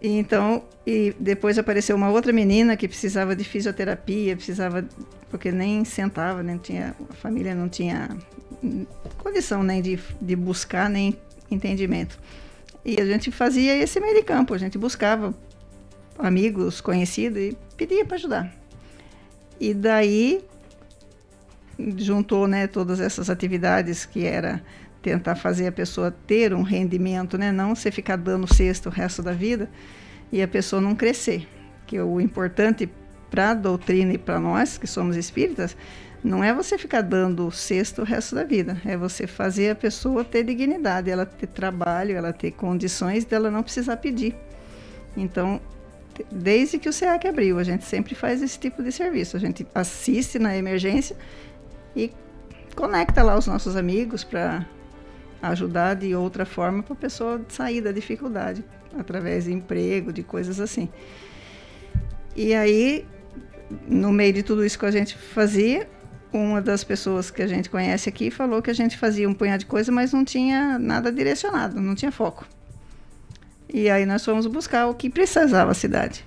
E então, e depois apareceu uma outra menina que precisava de fisioterapia, precisava, porque nem sentava, nem tinha, a família não tinha condição nem de, de buscar, nem entendimento. E a gente fazia esse meio de campo, a gente buscava amigos, conhecidos e pedia para ajudar. E daí juntou né, todas essas atividades que era tentar fazer a pessoa ter um rendimento, né, não você ficar dando cesto o resto da vida e a pessoa não crescer. Que o importante para a doutrina e para nós que somos espíritas não é você ficar dando cesto o resto da vida, é você fazer a pessoa ter dignidade, ela ter trabalho, ela ter condições dela não precisar pedir. Então, desde que o SEAC abriu, a gente sempre faz esse tipo de serviço. A gente assiste na emergência e conecta lá os nossos amigos para ajudar de outra forma para a pessoa sair da dificuldade, através de emprego, de coisas assim. E aí, no meio de tudo isso que a gente fazia, uma das pessoas que a gente conhece aqui falou que a gente fazia um punhado de coisa, mas não tinha nada direcionado, não tinha foco. E aí nós fomos buscar o que precisava a cidade.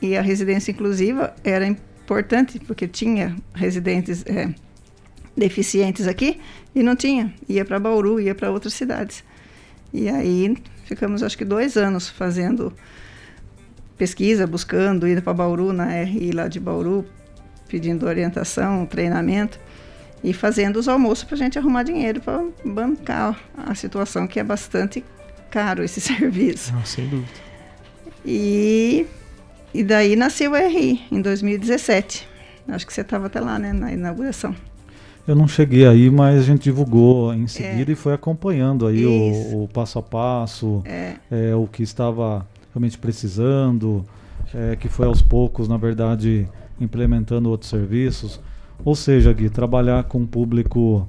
E a residência inclusiva era importante, porque tinha residentes é, deficientes aqui e não tinha. Ia para Bauru, ia para outras cidades. E aí ficamos, acho que, dois anos fazendo pesquisa, buscando, indo para Bauru, na RI lá de Bauru, pedindo orientação, treinamento e fazendo os almoços para a gente arrumar dinheiro para bancar a situação, que é bastante caro esse serviço. Não, sem dúvida. E, e daí nasceu o RI, em 2017. Acho que você estava até lá, né, na inauguração. Eu não cheguei aí, mas a gente divulgou em seguida é. e foi acompanhando aí o, o, passo a passo, é. É, o que estava realmente precisando, é, que foi aos poucos, na verdade, implementando outros serviços. Ou seja, Gui, trabalhar com um público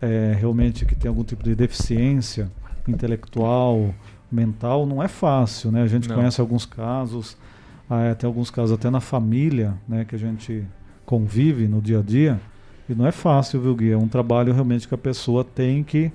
é, realmente que tem algum tipo de deficiência intelectual, mental, não é fácil, né? A gente não. conhece alguns casos, ah, tem alguns casos até na família, né, que a gente convive no dia a dia, e não é fácil, viu, Gui? É um trabalho realmente que a pessoa tem que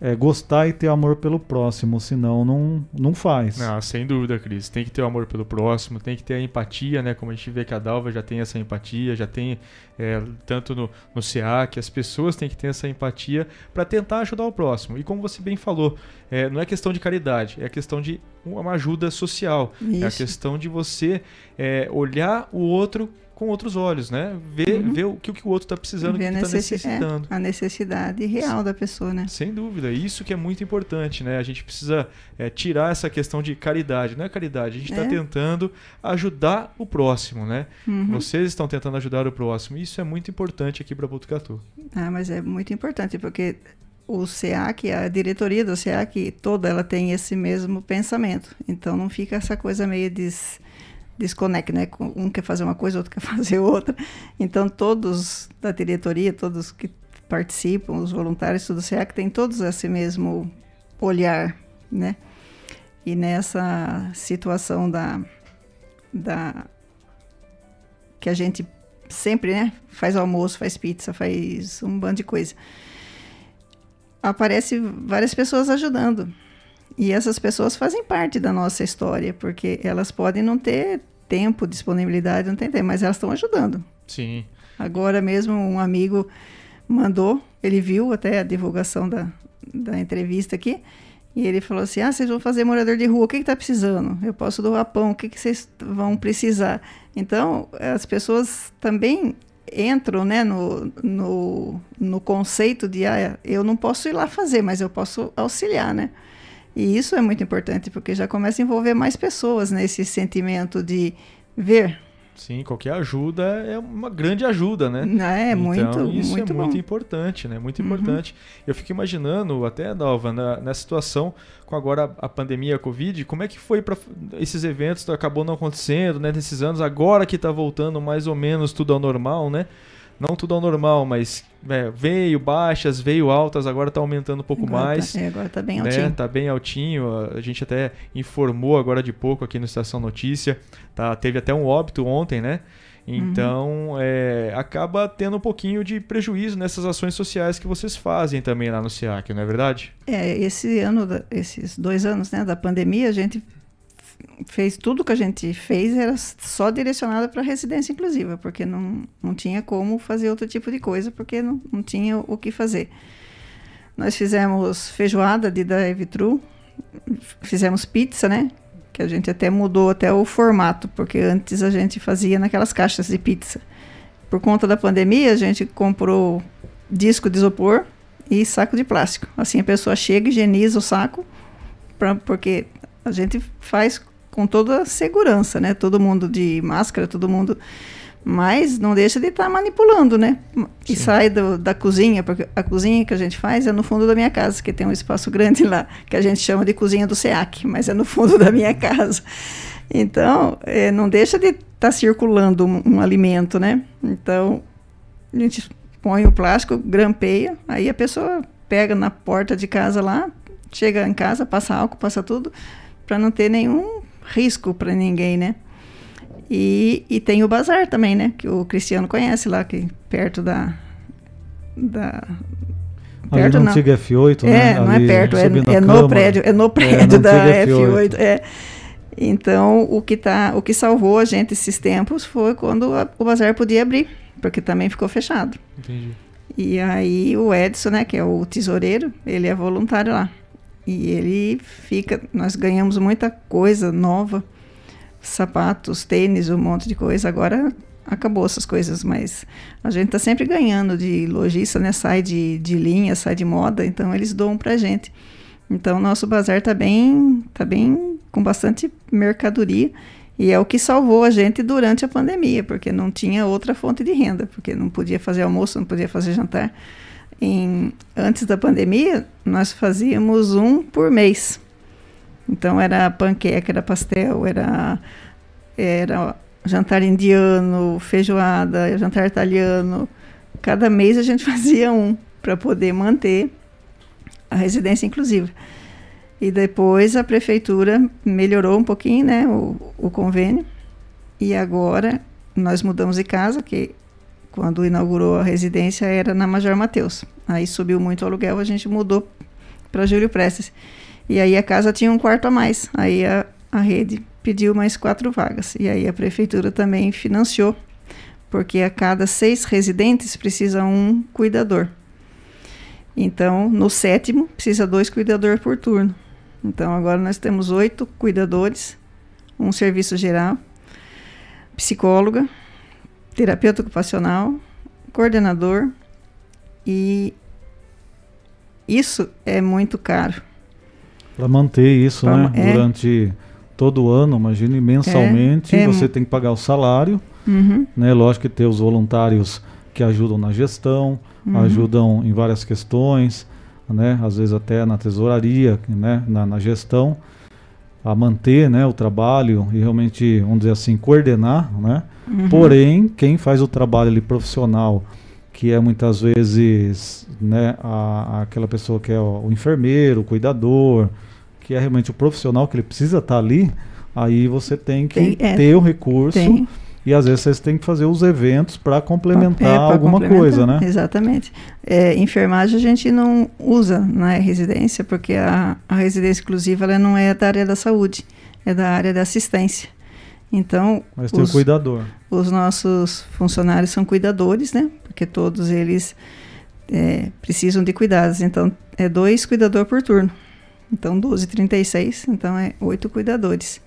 é, gostar e ter amor pelo próximo, senão não, não faz. Não, sem dúvida, Cris. Tem que ter o amor pelo próximo, tem que ter a empatia, né? Como a gente vê que a Dalva já tem essa empatia, já tem é, tanto no, no CA, que as pessoas têm que ter essa empatia para tentar ajudar o próximo. E como você bem falou, é, não é questão de caridade, é questão de uma ajuda social. Isso. É a questão de você é, olhar o outro com outros olhos, né? Ver, uhum. ver o que, o que o outro está precisando, o que está necessitando. É, a necessidade real da pessoa, né? Sem dúvida. Isso que é muito importante, né? A gente precisa é, tirar essa questão de caridade. Não é caridade, a gente está é. tentando ajudar o próximo, né? Uhum. Vocês estão tentando ajudar o próximo. Isso é muito importante aqui para Botucatu. Ah, mas é muito importante, porque o SEAC, a diretoria do SEAC toda, ela tem esse mesmo pensamento. Então não fica essa coisa meio des desconecta, né? Um quer fazer uma coisa, outro quer fazer outra. Então, todos da diretoria, todos que participam, os voluntários do SEAC, têm todos esse mesmo olhar, né? E nessa situação da, da que a gente sempre, né, faz almoço, faz pizza, faz um bando de coisa. Aparece várias pessoas ajudando. E essas pessoas fazem parte da nossa história, porque elas podem não ter tempo, disponibilidade, não tem tempo, mas elas estão ajudando. Sim. Agora mesmo um amigo mandou, ele viu até a divulgação da, da entrevista aqui, e ele falou assim: Ah, vocês vão fazer morador de rua, o que está precisando? Eu posso doar pão, o que, que vocês vão precisar? Então, as pessoas também entram né, no, no, no conceito de ah, eu não posso ir lá fazer, mas eu posso auxiliar, né? E isso é muito importante, porque já começa a envolver mais pessoas nesse sentimento de ver. Sim, qualquer ajuda é uma grande ajuda, né? É, então, muito, isso muito é bom. muito importante, né? Muito uhum. importante. Eu fico imaginando, até, Dalva, na, nessa situação com agora a pandemia, a Covid, como é que foi para esses eventos? Acabou não acontecendo, né? Nesses anos, agora que está voltando mais ou menos tudo ao normal, né? Não tudo ao normal, mas é, veio baixas, veio altas, agora está aumentando um pouco agora mais. Tá, é, agora está bem né? altinho. Está bem altinho. A gente até informou agora de pouco aqui no Estação Notícia. Tá, teve até um óbito ontem, né? Então, uhum. é, acaba tendo um pouquinho de prejuízo nessas ações sociais que vocês fazem também lá no SEAC, não é verdade? É, esse ano, esses dois anos né, da pandemia, a gente fez tudo que a gente fez era só direcionada para residência inclusiva, porque não, não tinha como fazer outro tipo de coisa, porque não, não tinha o que fazer. Nós fizemos feijoada de drive-thru, fizemos pizza, né? Que a gente até mudou até o formato, porque antes a gente fazia naquelas caixas de pizza. Por conta da pandemia, a gente comprou disco de isopor e saco de plástico. Assim a pessoa chega, higieniza o saco, pra, porque a gente faz com toda a segurança, né? Todo mundo de máscara, todo mundo. Mas não deixa de estar tá manipulando, né? E sai do, da cozinha, porque a cozinha que a gente faz é no fundo da minha casa, que tem um espaço grande lá, que a gente chama de cozinha do SEAC, mas é no fundo da minha casa. Então, é, não deixa de estar tá circulando um, um alimento, né? Então, a gente põe o plástico, grampeia, aí a pessoa pega na porta de casa lá, chega em casa, passa álcool, passa tudo, para não ter nenhum risco para ninguém, né? E, e tem o bazar também, né? Que o Cristiano conhece lá, que perto da. da perto Ali no antiga F8, né? É, não é perto, é, é no prédio, é no prédio é, da F8. F8. É. Então, o que, tá, o que salvou a gente esses tempos foi quando a, o bazar podia abrir, porque também ficou fechado. Entendi. E aí o Edson, né, que é o tesoureiro, ele é voluntário lá. E ele fica. Nós ganhamos muita coisa nova, sapatos, tênis, um monte de coisa. Agora acabou essas coisas, mas a gente está sempre ganhando de lojista, né? Sai de, de linha, sai de moda, então eles doam para gente. Então nosso bazar está bem, tá bem com bastante mercadoria e é o que salvou a gente durante a pandemia, porque não tinha outra fonte de renda, porque não podia fazer almoço, não podia fazer jantar em, antes da pandemia, nós fazíamos um por mês. Então era panqueca, era pastel, era, era jantar indiano, feijoada, jantar italiano. Cada mês a gente fazia um para poder manter a residência inclusiva. E depois a prefeitura melhorou um pouquinho né, o, o convênio. E agora nós mudamos de casa, que quando inaugurou a residência era na Major Mateus. Aí subiu muito o aluguel, a gente mudou para Júlio Prestes. E aí a casa tinha um quarto a mais. Aí a, a rede pediu mais quatro vagas. E aí a prefeitura também financiou, porque a cada seis residentes precisa um cuidador. Então, no sétimo, precisa dois cuidadores por turno. Então, agora nós temos oito cuidadores, um serviço geral, psicóloga, terapeuta ocupacional, coordenador e isso é muito caro. Para manter isso, pra, né? É, Durante todo o ano, imagine mensalmente, é, é, você tem que pagar o salário, uhum. né? Lógico que ter os voluntários que ajudam na gestão, uhum. ajudam em várias questões, né? Às vezes até na tesouraria, né? Na, na, gestão, a manter, né? O trabalho e realmente, vamos dizer assim, coordenar, né? Uhum. Porém, quem faz o trabalho ali profissional que é muitas vezes né, a, aquela pessoa que é o, o, enfermeiro, o cuidador, que é realmente o profissional que ele precisa estar tá ali, aí você tem que tem, é, ter o recurso tem. E às vezes vocês têm que fazer os eventos para complementar é, alguma complementar, coisa, né? Exatamente. É, enfermagem a gente não usa na residência, porque a, a residência exclusiva ela não é da área da saúde, é da área da assistência. Então, Mas tem os, o cuidador. Os nossos funcionários são cuidadores, né? Porque todos eles é, precisam de cuidados. Então, é dois cuidador por turno. Então, 12, 36. Então, é oito cuidadores.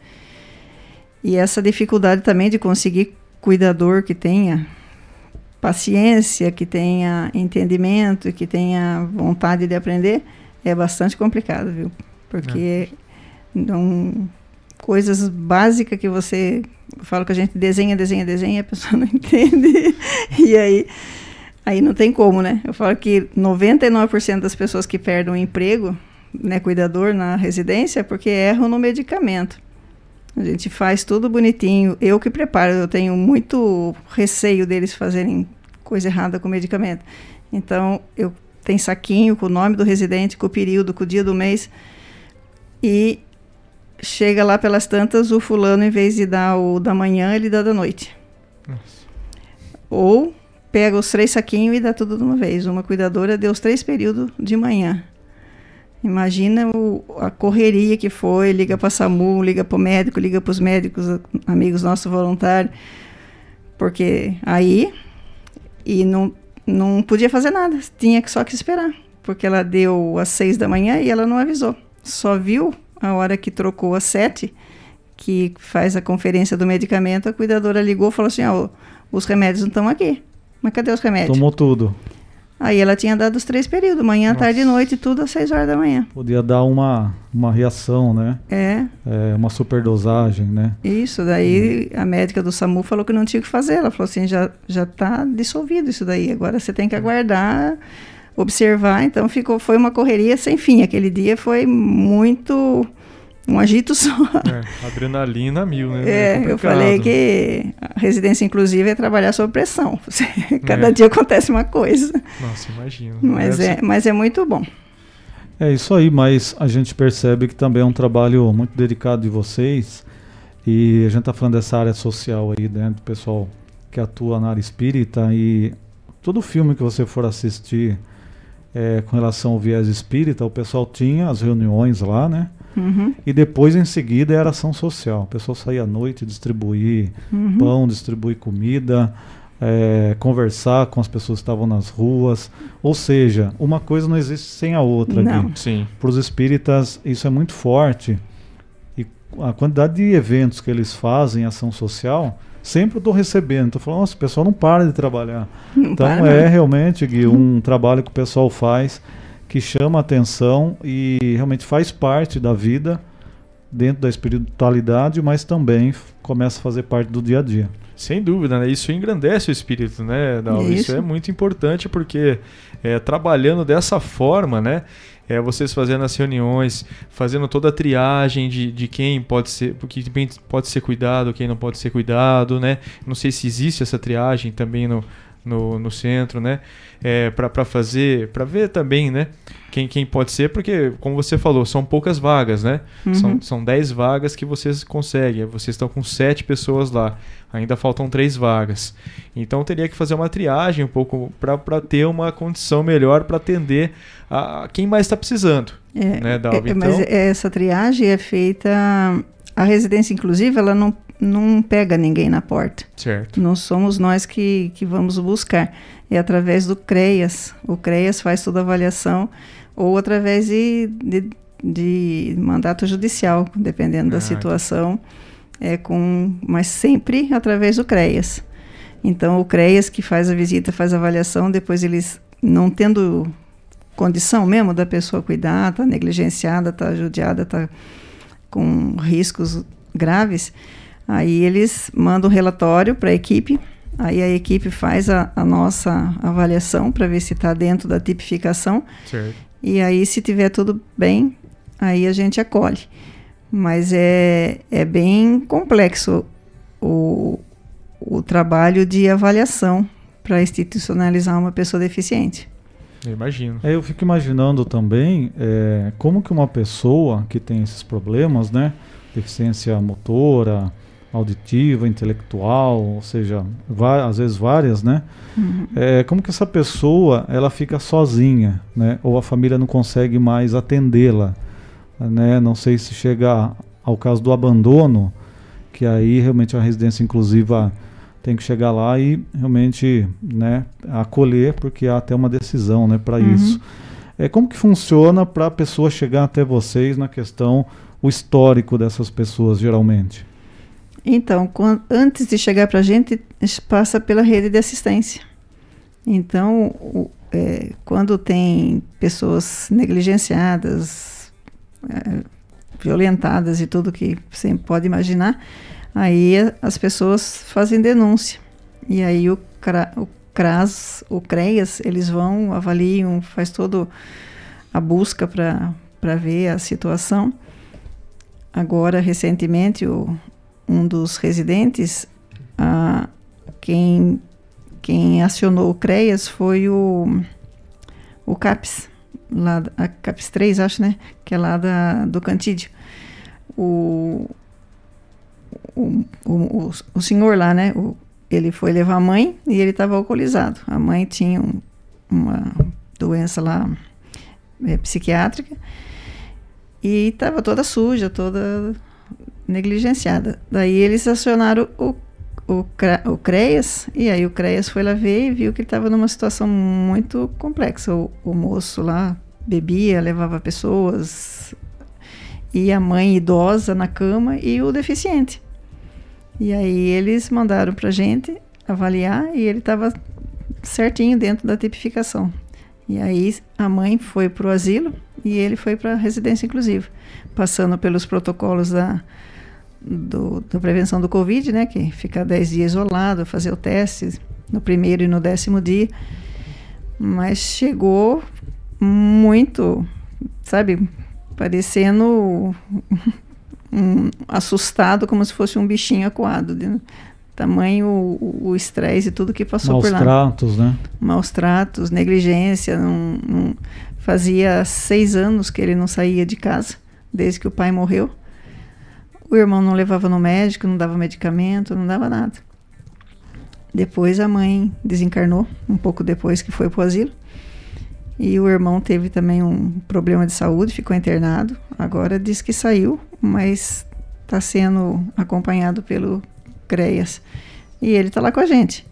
E essa dificuldade também de conseguir cuidador que tenha paciência, que tenha entendimento, que tenha vontade de aprender, é bastante complicado, viu? Porque é. não coisas básicas que você fala que a gente desenha, desenha, desenha, a pessoa não entende. e aí aí não tem como, né? Eu falo que 99% das pessoas que perdem o emprego, né, cuidador na residência, é porque erram no medicamento. A gente faz tudo bonitinho. Eu que preparo, eu tenho muito receio deles fazerem coisa errada com o medicamento. Então, eu tenho saquinho com o nome do residente, com o período, com o dia do mês. E chega lá pelas tantas, o fulano, em vez de dar o da manhã, ele dá da noite. Nossa. Ou pega os três saquinhos e dá tudo de uma vez. Uma cuidadora deu os três períodos de manhã. Imagina o, a correria que foi, liga para SAMU, liga para o médico, liga para os médicos, amigos nossos voluntários. Porque aí, e não, não podia fazer nada, tinha só que esperar. Porque ela deu às seis da manhã e ela não avisou. Só viu a hora que trocou às sete, que faz a conferência do medicamento, a cuidadora ligou e falou assim: ó, os remédios não estão aqui. Mas cadê os remédios? Tomou tudo. Aí ela tinha dado os três períodos, manhã, Nossa. tarde e noite, tudo às seis horas da manhã. Podia dar uma, uma reação, né? É. é uma superdosagem, né? Isso, daí a médica do SAMU falou que não tinha o que fazer. Ela falou assim, já, já tá dissolvido isso daí, agora você tem que aguardar observar. Então ficou, foi uma correria sem fim. Aquele dia foi muito um agito só. É, adrenalina mil, né? É, é eu falei que a residência inclusive é trabalhar sob pressão. Cada é. dia acontece uma coisa. Nossa, imagino. Mas é, mas é muito bom. É isso aí, mas a gente percebe que também é um trabalho muito dedicado de vocês. E a gente está falando dessa área social aí, né, do pessoal que atua na área espírita. E todo filme que você for assistir é, com relação ao viés espírita, o pessoal tinha as reuniões lá, né? Uhum. E depois, em seguida, era ação social. O pessoal saía à noite distribuir uhum. pão, distribuir comida, é, conversar com as pessoas que estavam nas ruas. Ou seja, uma coisa não existe sem a outra. Não. Para os espíritas, isso é muito forte. E a quantidade de eventos que eles fazem, ação social, sempre estou recebendo. Estou falando, nossa, o pessoal não para de trabalhar. Não então para, é realmente, Gui, um trabalho que o pessoal faz que chama a atenção e realmente faz parte da vida dentro da espiritualidade, mas também começa a fazer parte do dia a dia. Sem dúvida, né? Isso engrandece o espírito, né, Dal? Isso. Isso. é muito importante porque é, trabalhando dessa forma, né? É, vocês fazendo as reuniões, fazendo toda a triagem de, de quem pode ser, que pode ser cuidado, quem não pode ser cuidado, né? Não sei se existe essa triagem também no, no, no centro, né? É, para fazer, para ver também, né? Quem, quem pode ser, porque, como você falou, são poucas vagas, né? Uhum. São, são 10 vagas que vocês conseguem. Vocês estão com sete pessoas lá. Ainda faltam três vagas. Então teria que fazer uma triagem um pouco para ter uma condição melhor para atender a, a quem mais está precisando. É, né, Dalva? é, então, mas essa triagem é feita. A residência inclusive, ela não, não pega ninguém na porta. Certo. Não somos nós que, que vamos buscar. É através do CREAS. O CREAS faz toda a avaliação, ou através de, de, de mandato judicial, dependendo Ah, da situação. É com, mas sempre através do CREAS. Então, o CREAS que faz a visita, faz a avaliação, depois eles, não tendo condição mesmo da pessoa cuidar, está negligenciada, está judiada, está com riscos graves, aí eles mandam o relatório para a equipe, aí a equipe faz a, a nossa avaliação para ver se está dentro da tipificação, Certo. e aí se tiver tudo bem, aí a gente acolhe. Mas é, é bem complexo o, o trabalho de avaliação para institucionalizar uma pessoa deficiente. Eu imagino. É, eu fico imaginando também é, como que uma pessoa que tem esses problemas, né, deficiência motora, auditiva, intelectual, ou seja, às vezes várias, né, Uhum. é, como que essa pessoa ela fica sozinha, né, ou a família não consegue mais atendê-la, né, não sei se chega ao caso do abandono, que aí realmente a residência inclusiva tem que chegar lá e realmente né, acolher, porque há até uma decisão né, para Uhum. isso. É, como que funciona para a pessoa chegar até vocês na questão, o histórico dessas pessoas, geralmente? Então, quan- antes de chegar para a gente, passa pela rede de assistência. Então, o- é, quando tem pessoas negligenciadas, é, violentadas e tudo que você pode imaginar, aí as pessoas fazem denúncia. E aí o, CRA, o CRAS, o CREAS, eles vão, avaliam, faz toda a busca para ver a situação. Agora, recentemente, o, um dos residentes, quem, quem acionou o CREAS foi o, o CAPS, lá, a CAPS 3, acho, né? Que é lá da, do Cantídio. O, o, o, o, o senhor lá, né? O, ele foi levar a mãe e ele estava alcoolizado. A mãe tinha um- uma doença lá é, psiquiátrica e estava toda suja, toda negligenciada. Daí eles acionaram o, o, o CREAS, e aí o CREAS foi lá ver e viu que ele estava numa situação muito complexa. O, o moço lá bebia, levava pessoas, e a mãe idosa na cama e o deficiente. E aí eles mandaram para gente avaliar e ele estava certinho dentro da tipificação. E aí a mãe foi para o asilo e ele foi para a residência inclusiva, passando pelos protocolos da, do, da prevenção do Covid, né, que ficar 10 dias isolado, fazer o teste no primeiro e no décimo dia. Mas chegou muito, sabe, parecendo um, assustado, como se fosse um bichinho acuado. De, tamanho o- estresse e tudo que passou Maus por lá tratos, né? maus tratos, negligência. Não, não- fazia seis anos que ele não saía de casa, desde que o pai morreu. O irmão não levava no médico, não dava medicamento, não dava nada. Depois a mãe desencarnou, um pouco depois que foi para o asilo. E o irmão teve também um problema de saúde, ficou internado. Agora diz que saiu, mas está sendo acompanhado pelo CREAS. E ele está lá com a gente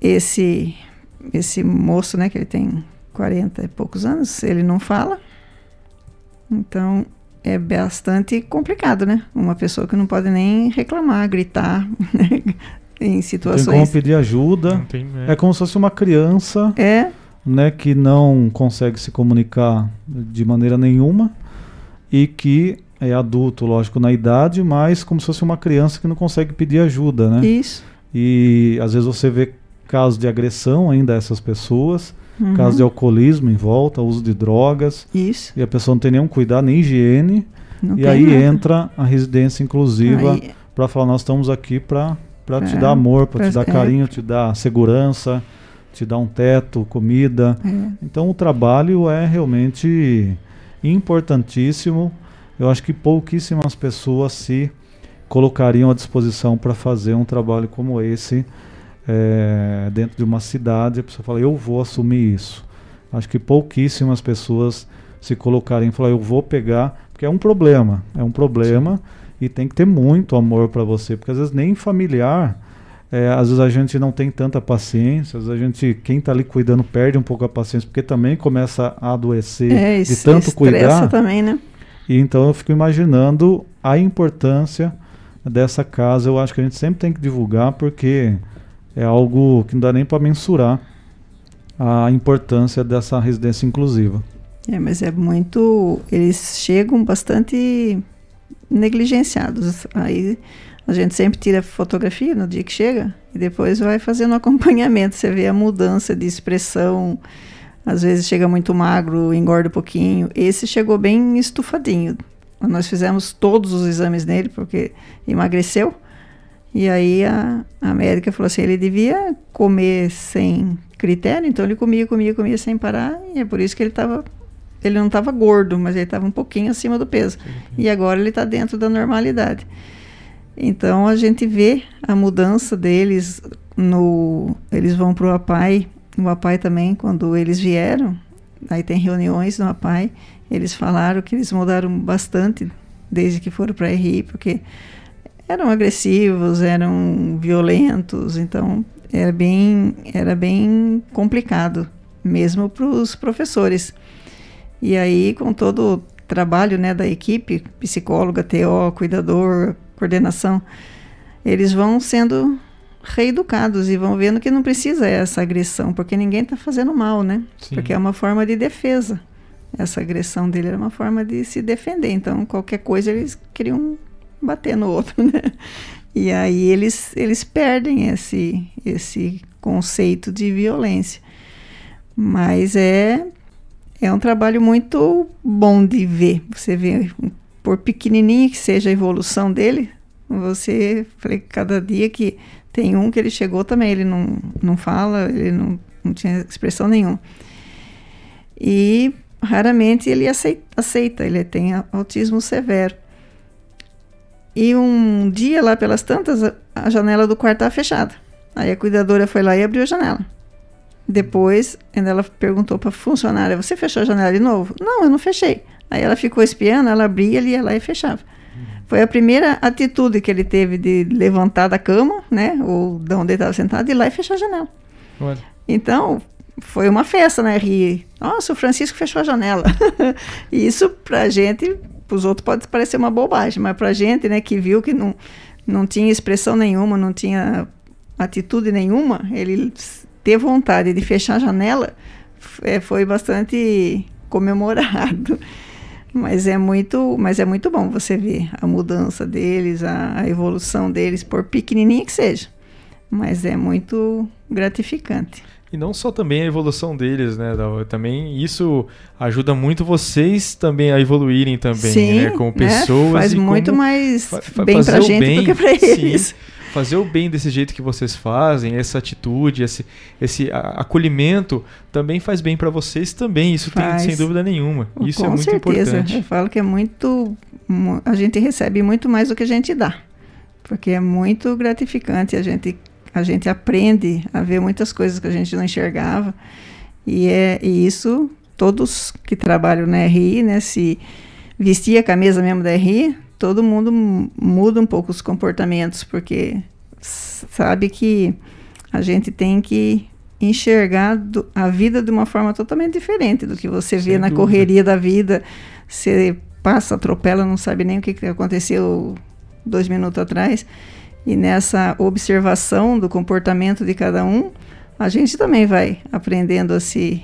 esse esse moço, né, que ele tem 40 e poucos anos, ele não fala. Então é bastante complicado, né? Uma pessoa que não pode nem reclamar, gritar né? em Tem como situações. pedir ajuda. Não tem- é. É como se fosse uma criança É, né, que não consegue se comunicar de maneira nenhuma e que é adulto, lógico, na idade, mas como se fosse uma criança que não consegue pedir ajuda, né? isso. E às vezes você vê casos de agressão ainda a essas pessoas, Uhum. casos de alcoolismo em volta, uso de drogas, Isso. e a pessoa não tem nenhum cuidado, nem higiene, Não e aí nada. entra a residência inclusiva para falar nós estamos aqui para te dar amor, para te dar carinho, te dar segurança, te dar um teto, comida. É. Então o trabalho é realmente importantíssimo. Eu acho que pouquíssimas pessoas se colocariam à disposição para fazer um trabalho como esse é, dentro de uma cidade. A pessoa fala, eu vou assumir isso. Acho que pouquíssimas pessoas se colocariam e falar, eu vou pegar, porque é um problema, é um problema Sim. e tem que ter muito amor para você, porque às vezes nem familiar, é, às vezes a gente não tem tanta paciência, às vezes a gente, quem está ali cuidando perde um pouco a paciência, porque também começa a adoecer é, de tanto cuidar. também, né? E então eu fico imaginando a importância dessa casa. Eu acho que a gente sempre tem que divulgar porque é algo que não dá nem para mensurar a importância dessa residência inclusiva. É, mas é muito. Eles chegam bastante negligenciados. Aí a gente sempre tira fotografia no dia que chega e depois vai fazendo acompanhamento. Você vê a mudança de expressão. Às vezes chega muito magro, engorda um pouquinho. Esse chegou bem estufadinho. Nós fizemos todos os exames nele porque emagreceu. E aí a, a médica falou assim: ele devia comer sem critério, então ele comia, comia, comia sem parar. E é por isso que ele estava ele não estava gordo, mas ele estava um pouquinho acima do peso. E agora ele está dentro da normalidade. Então a gente vê a mudança deles no. Eles vão para o APAI, o APAI também, quando eles vieram, aí tem reuniões no APAI, eles falaram que eles mudaram bastante desde que foram para a RI, porque eram agressivos, eram violentos, então era bem, era bem complicado, mesmo para os professores. E aí, com todo o trabalho né, da equipe, psicóloga, TO, cuidador, coordenação, eles vão sendo reeducados e vão vendo que não precisa essa agressão, porque ninguém está fazendo mal, né? Sim. Porque é uma forma de defesa. Essa agressão dele era uma forma de se defender. Então, qualquer coisa eles queriam bater no outro, né? E aí eles, eles perdem esse, esse conceito de violência. Mas é é um trabalho muito bom de ver. Você vê, por pequenininho que seja a evolução dele, você, falei, cada dia que tem um que ele chegou também, ele não, não fala, ele não, não tinha expressão nenhuma. E raramente ele aceita, aceita, ele tem autismo severo. E um dia lá pelas tantas, a janela do quarto estava fechada. Aí a cuidadora foi lá e abriu a janela. Depois, ela perguntou para a funcionária: Você fechou a janela de novo? Não, eu não fechei. Aí ela ficou espiando, ela abria, ele ia lá e fechava. Foi a primeira atitude que ele teve de levantar da cama, né? Ou de onde ele estava sentado, e ir lá e fechar a janela. Olha. Então, foi uma festa, né? Rir. Nossa, o Francisco fechou a janela. e isso, para a gente, para os outros pode parecer uma bobagem, mas para a gente, né, que viu que não, não tinha expressão nenhuma, não tinha atitude nenhuma, ele ter vontade de fechar a janela é, foi bastante comemorado. Mas é muito, mas é muito bom você ver a mudança deles, a, a evolução deles, por pequenininha que seja. Mas é muito gratificante. E não só também a evolução deles, né, Também isso ajuda muito vocês também a evoluírem também, Sim, né? Como né? pessoas. Né? Faz muito mais fa bem pra gente bem, do que pra eles. Sim fazer o bem desse jeito que vocês fazem, essa atitude, esse, esse acolhimento também faz bem para vocês também. Isso faz. tem sem dúvida nenhuma. Isso é Com é muito certeza. importante. Eu falo que é muito a gente recebe muito mais do que a gente dá. Porque é muito gratificante, a gente a gente aprende a ver muitas coisas que a gente não enxergava. E é e isso todos que trabalham na RI, né, se vestir a camisa mesmo da RI, todo mundo muda um pouco os comportamentos, porque sabe que a gente tem que enxergar do, a vida de uma forma totalmente diferente do que você Sem vê na dúvida. correria da vida. Você passa, atropela, não sabe nem o que aconteceu dois minutos atrás. E nessa observação do comportamento de cada um, a gente também vai aprendendo a se,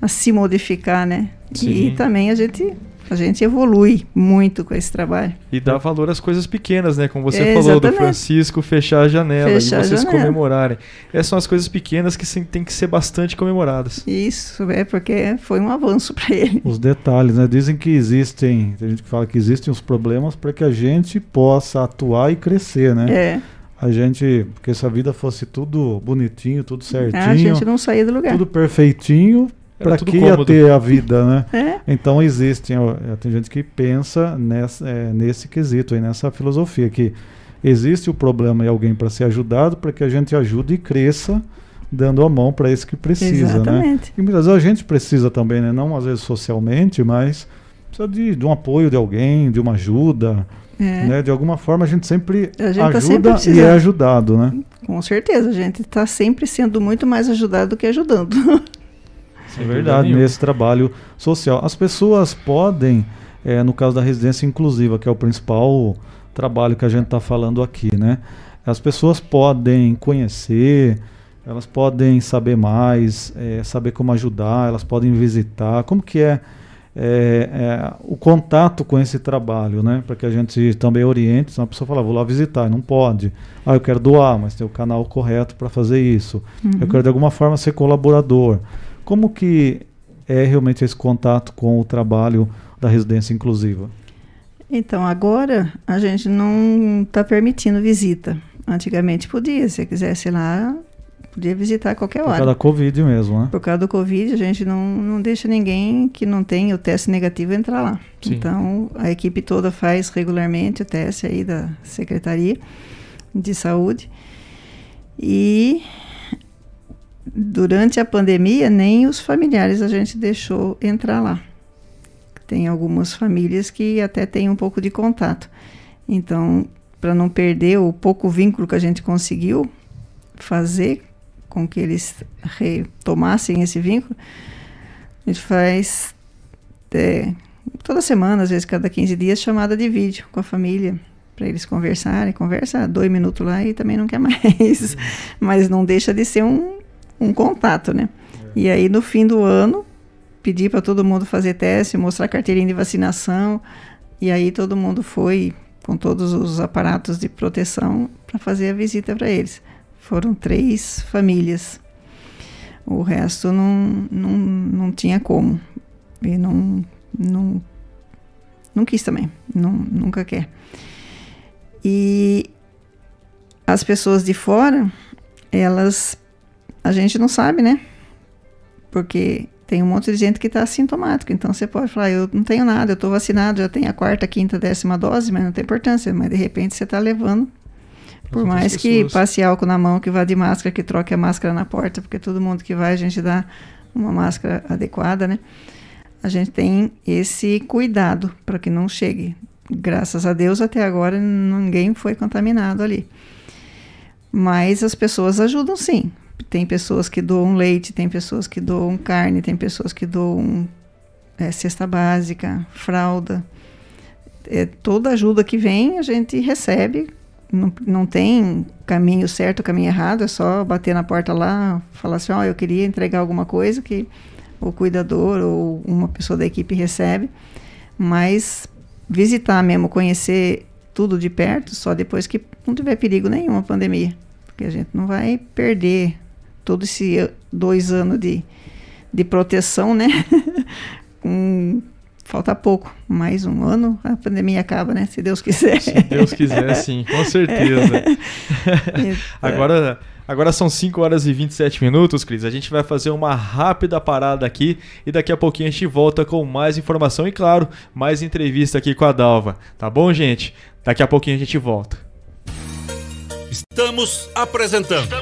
a se modificar, né? Sim. E também a gente a gente evolui muito com esse trabalho. E dá valor às coisas pequenas, né? Como você é, falou do Francisco fechar a janela fechar e vocês janela. comemorarem. Essas são as coisas pequenas que tem que ser bastante comemoradas. Isso, é porque foi um avanço para ele. Os detalhes, né? Dizem que existem, tem gente que fala que existem os problemas para que a gente possa atuar e crescer, né? É. a gente, porque se a vida fosse tudo bonitinho, tudo certinho, a gente não saía do lugar. Tudo perfeitinho, para que ia ter a vida, né? É. Então existem, tem gente que pensa nessa, é, nesse quesito aí, nessa filosofia que existe o problema e alguém para ser ajudado, para que a gente ajude e cresça dando a mão para esse que precisa, né? Exatamente. né? E muitas vezes a gente precisa também, né? Não às vezes socialmente, mas precisa de, de um apoio de alguém, de uma ajuda, é. né? De alguma forma a gente sempre a gente ajuda tá sempre e é ajudado, né? Com certeza, a gente está sempre sendo muito mais ajudado do que ajudando. é verdade, nesse trabalho social. As pessoas podem, é, no caso da residência inclusiva, que é o principal trabalho que a gente está falando aqui, né? As pessoas podem conhecer, elas podem saber mais, é, saber como ajudar, elas podem visitar. Como que é, é, é o contato com esse trabalho, né? Para que a gente também oriente. Se uma pessoa falar, vou lá visitar, não pode. Ah, eu quero doar, mas tem o canal correto para fazer isso. Uhum. Eu quero de alguma forma ser colaborador. Como que é realmente esse contato com o trabalho da residência inclusiva? Então, agora a gente não está permitindo visita. Antigamente podia, se quisesse ir lá, podia visitar a qualquer hora. Por causa da Covid mesmo, né? Por causa do Covid, a gente não, não deixa ninguém que não tenha o teste negativo entrar lá. Sim. Então, a equipe toda faz regularmente o teste aí da Secretaria de Saúde. E durante a pandemia, nem os familiares a gente deixou entrar lá. Tem algumas famílias que até têm um pouco de contato. Então, para não perder o pouco vínculo que a gente conseguiu fazer com que eles retomassem esse vínculo, a gente faz é, toda semana, às vezes cada 15 dias, chamada de vídeo com a família para eles conversarem. Conversa dois minutos lá e também não quer mais. Mas não deixa de ser um, um contato, né? E aí, no fim do ano, pedir para todo mundo fazer teste, mostrar carteirinha de vacinação. E aí todo mundo foi com todos os aparatos de proteção para fazer a visita para eles. Foram três famílias. O resto não, não, não tinha como. E não, não, não quis também. Não, nunca quer. E as pessoas de fora, elas. A gente não sabe, né? Porque tem um monte de gente que está assintomático. Então você pode falar, eu não tenho nada, eu estou vacinado, já tenho a quarta, quinta, décima dose, mas não tem importância. Mas de repente você está levando por mais que passe álcool na mão, que vá de máscara, que troque a máscara na porta, porque todo mundo que vai a gente dá uma máscara adequada, né? A gente tem esse cuidado para que não chegue. Graças a Deus, até agora ninguém foi contaminado ali. Mas as pessoas ajudam sim. Tem pessoas que doam leite, tem pessoas que doam carne, tem pessoas que doam é, cesta básica, fralda. É, toda ajuda que vem a gente recebe. Não, não tem caminho certo, caminho errado, é só bater na porta lá, falar assim, ó, oh, eu queria entregar alguma coisa que o cuidador ou uma pessoa da equipe recebe, mas visitar mesmo, conhecer tudo de perto, só depois que não tiver perigo nenhum a pandemia, porque a gente não vai perder todo esse dois anos de, de proteção, né? Com Falta pouco, mais um ano, a pandemia acaba, né? Se Deus quiser. Se Deus quiser, sim, com certeza. É. agora, agora são 5 horas e 27 minutos, Cris. A gente vai fazer uma rápida parada aqui e daqui a pouquinho a gente volta com mais informação e, claro, mais entrevista aqui com a Dalva. Tá bom, gente? Daqui a pouquinho a gente volta. Estamos apresentando.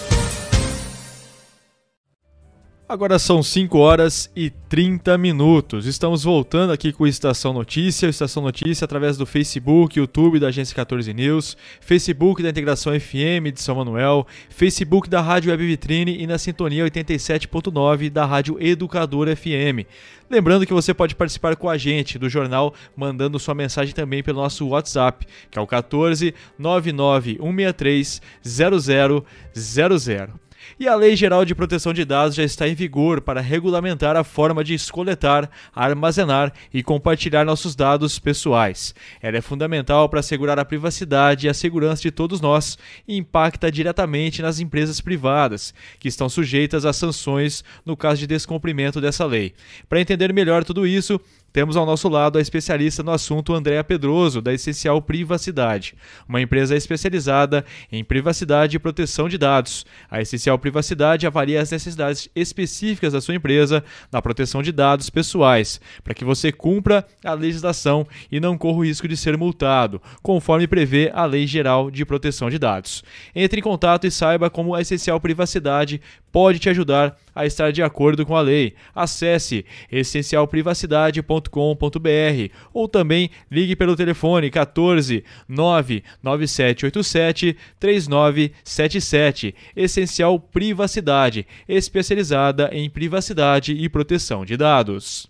Agora são 5 horas e 30 minutos. Estamos voltando aqui com Estação Notícia, Estação Notícia através do Facebook, YouTube da Agência 14 News, Facebook da Integração FM de São Manuel, Facebook da Rádio Web Vitrine e na sintonia 87.9 da Rádio Educador FM. Lembrando que você pode participar com a gente do jornal mandando sua mensagem também pelo nosso WhatsApp, que é o 14 99 163 0000. E a Lei Geral de Proteção de Dados já está em vigor para regulamentar a forma de coletar, armazenar e compartilhar nossos dados pessoais. Ela é fundamental para assegurar a privacidade e a segurança de todos nós e impacta diretamente nas empresas privadas, que estão sujeitas a sanções no caso de descumprimento dessa lei. Para entender melhor tudo isso, temos ao nosso lado a especialista no assunto Andréa Pedroso, da Essencial Privacidade, uma empresa especializada em privacidade e proteção de dados. A Essencial Privacidade avalia as necessidades específicas da sua empresa na proteção de dados pessoais, para que você cumpra a legislação e não corra o risco de ser multado, conforme prevê a Lei Geral de Proteção de Dados. Entre em contato e saiba como a Essencial Privacidade pode te ajudar a estar de acordo com a lei. Acesse essencialprivacidade.com.br ou também ligue pelo telefone 14 99787 3977. Essencial Privacidade, especializada em privacidade e proteção de dados.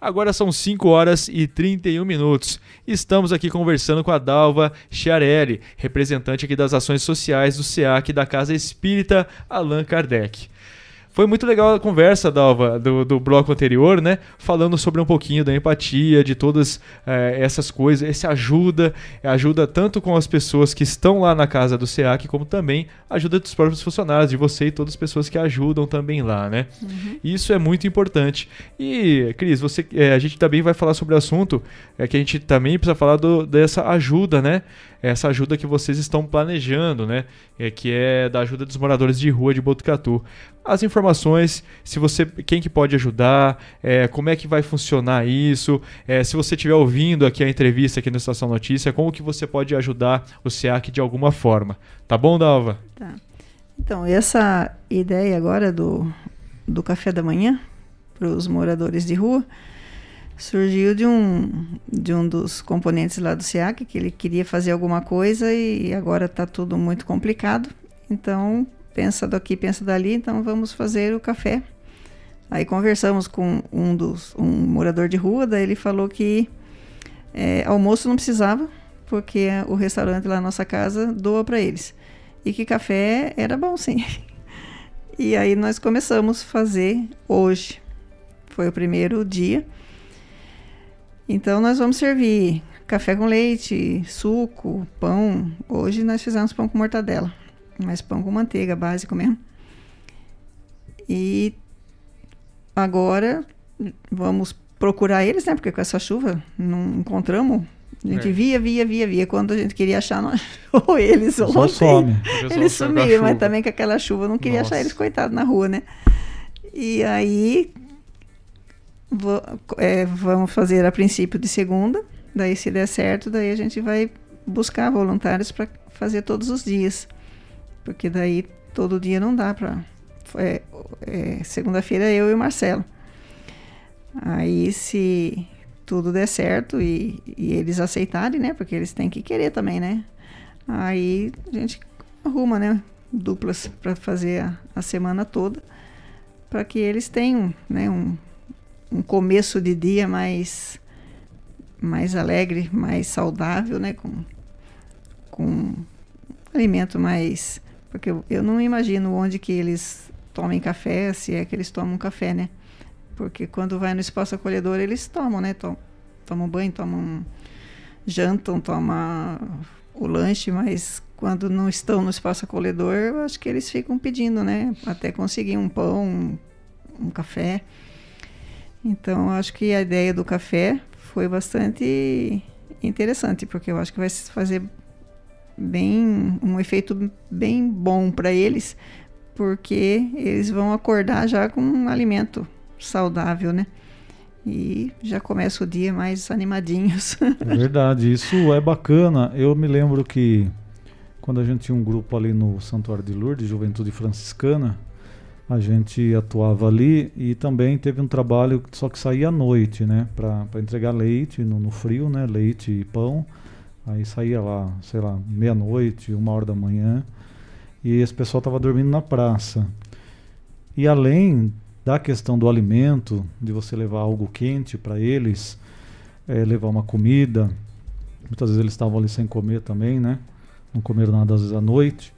Agora são 5 horas e 31 minutos. Estamos aqui conversando com a Dalva Chiarelli, representante aqui das ações sociais do SEAC da Casa Espírita Allan Kardec. Foi muito legal a conversa, Dalva, do, do bloco anterior, né? Falando sobre um pouquinho da empatia, de todas é, essas coisas. Esse ajuda, ajuda tanto com as pessoas que estão lá na casa do SEAC, como também ajuda dos próprios funcionários, de você e todas as pessoas que ajudam também lá, né? Uhum. Isso é muito importante. E, Cris, você, é, a gente também vai falar sobre o assunto é, que a gente também precisa falar do, dessa ajuda, né? Essa ajuda que vocês estão planejando, né? É, que é da ajuda dos moradores de rua de Botucatu. As informações, se você, quem que pode ajudar, é, como é que vai funcionar isso, é, se você estiver ouvindo aqui a entrevista aqui no Estação Notícia, como que você pode ajudar o SEAC de alguma forma. Tá bom, Dalva? Tá. Então, essa ideia agora do, do café da manhã para os moradores de rua, surgiu de um, de um dos componentes lá do SEAC, que ele queria fazer alguma coisa e agora está tudo muito complicado. Então, pensa daqui, pensa dali, então vamos fazer o café. Aí conversamos com um dos um morador de rua, daí ele falou que é, almoço não precisava, porque o restaurante lá na nossa casa doa para eles. E que café era bom, sim. E aí nós começamos a fazer hoje. Foi o primeiro dia. Então nós vamos servir café com leite, suco, pão. Hoje nós fizemos pão com mortadela, mas pão com manteiga, básico mesmo. E agora vamos procurar eles, né? Porque com essa chuva não encontramos A gente É. via, via, via, via. Quando a gente queria achar, não achou eles Só ontem. some. Eles sumiram, mas também com aquela chuva, eu não queria Nossa. achar eles, coitados, na rua, né? E aí, vo- é, vamos fazer a princípio de segunda, daí se der certo, daí a gente vai buscar voluntários para fazer todos os dias. Porque daí todo dia não dá para. É, é, Segunda-feira eu e o Marcelo. Aí se tudo der certo e, e eles aceitarem, né? Porque eles têm que querer também, né? Aí a gente arruma, né? Duplas para fazer a, a semana toda, para que eles tenham, né? Um, um começo de dia mais mais alegre, mais saudável, né? Com, com alimento mais. Porque eu, eu não imagino onde que eles tomem café, se é que eles tomam café, né? Porque quando vai no espaço acolhedor, eles tomam, né? Tom, tomam banho, tomam. jantam, tomam o lanche, mas quando não estão no espaço acolhedor, eu acho que eles ficam pedindo, né? Até conseguir um pão, um, um café. Então, acho que a ideia do café foi bastante interessante, porque eu acho que vai fazer bem um efeito bem bom para eles, porque eles vão acordar já com um alimento saudável, né? E já começa o dia mais animadinhos. É verdade, isso é bacana. Eu me lembro que quando a gente tinha um grupo ali no Santuário de Lourdes, Juventude Franciscana, a gente atuava ali e também teve um trabalho só que saía à noite, né, para entregar leite no, no frio, né, leite e pão. Aí saía lá, sei lá, meia-noite, uma hora da manhã, e esse pessoal estava dormindo na praça. E além da questão do alimento, de você levar algo quente para eles, eh, levar uma comida, muitas vezes eles estavam ali sem comer também, né? Não comeram nada às vezes à noite.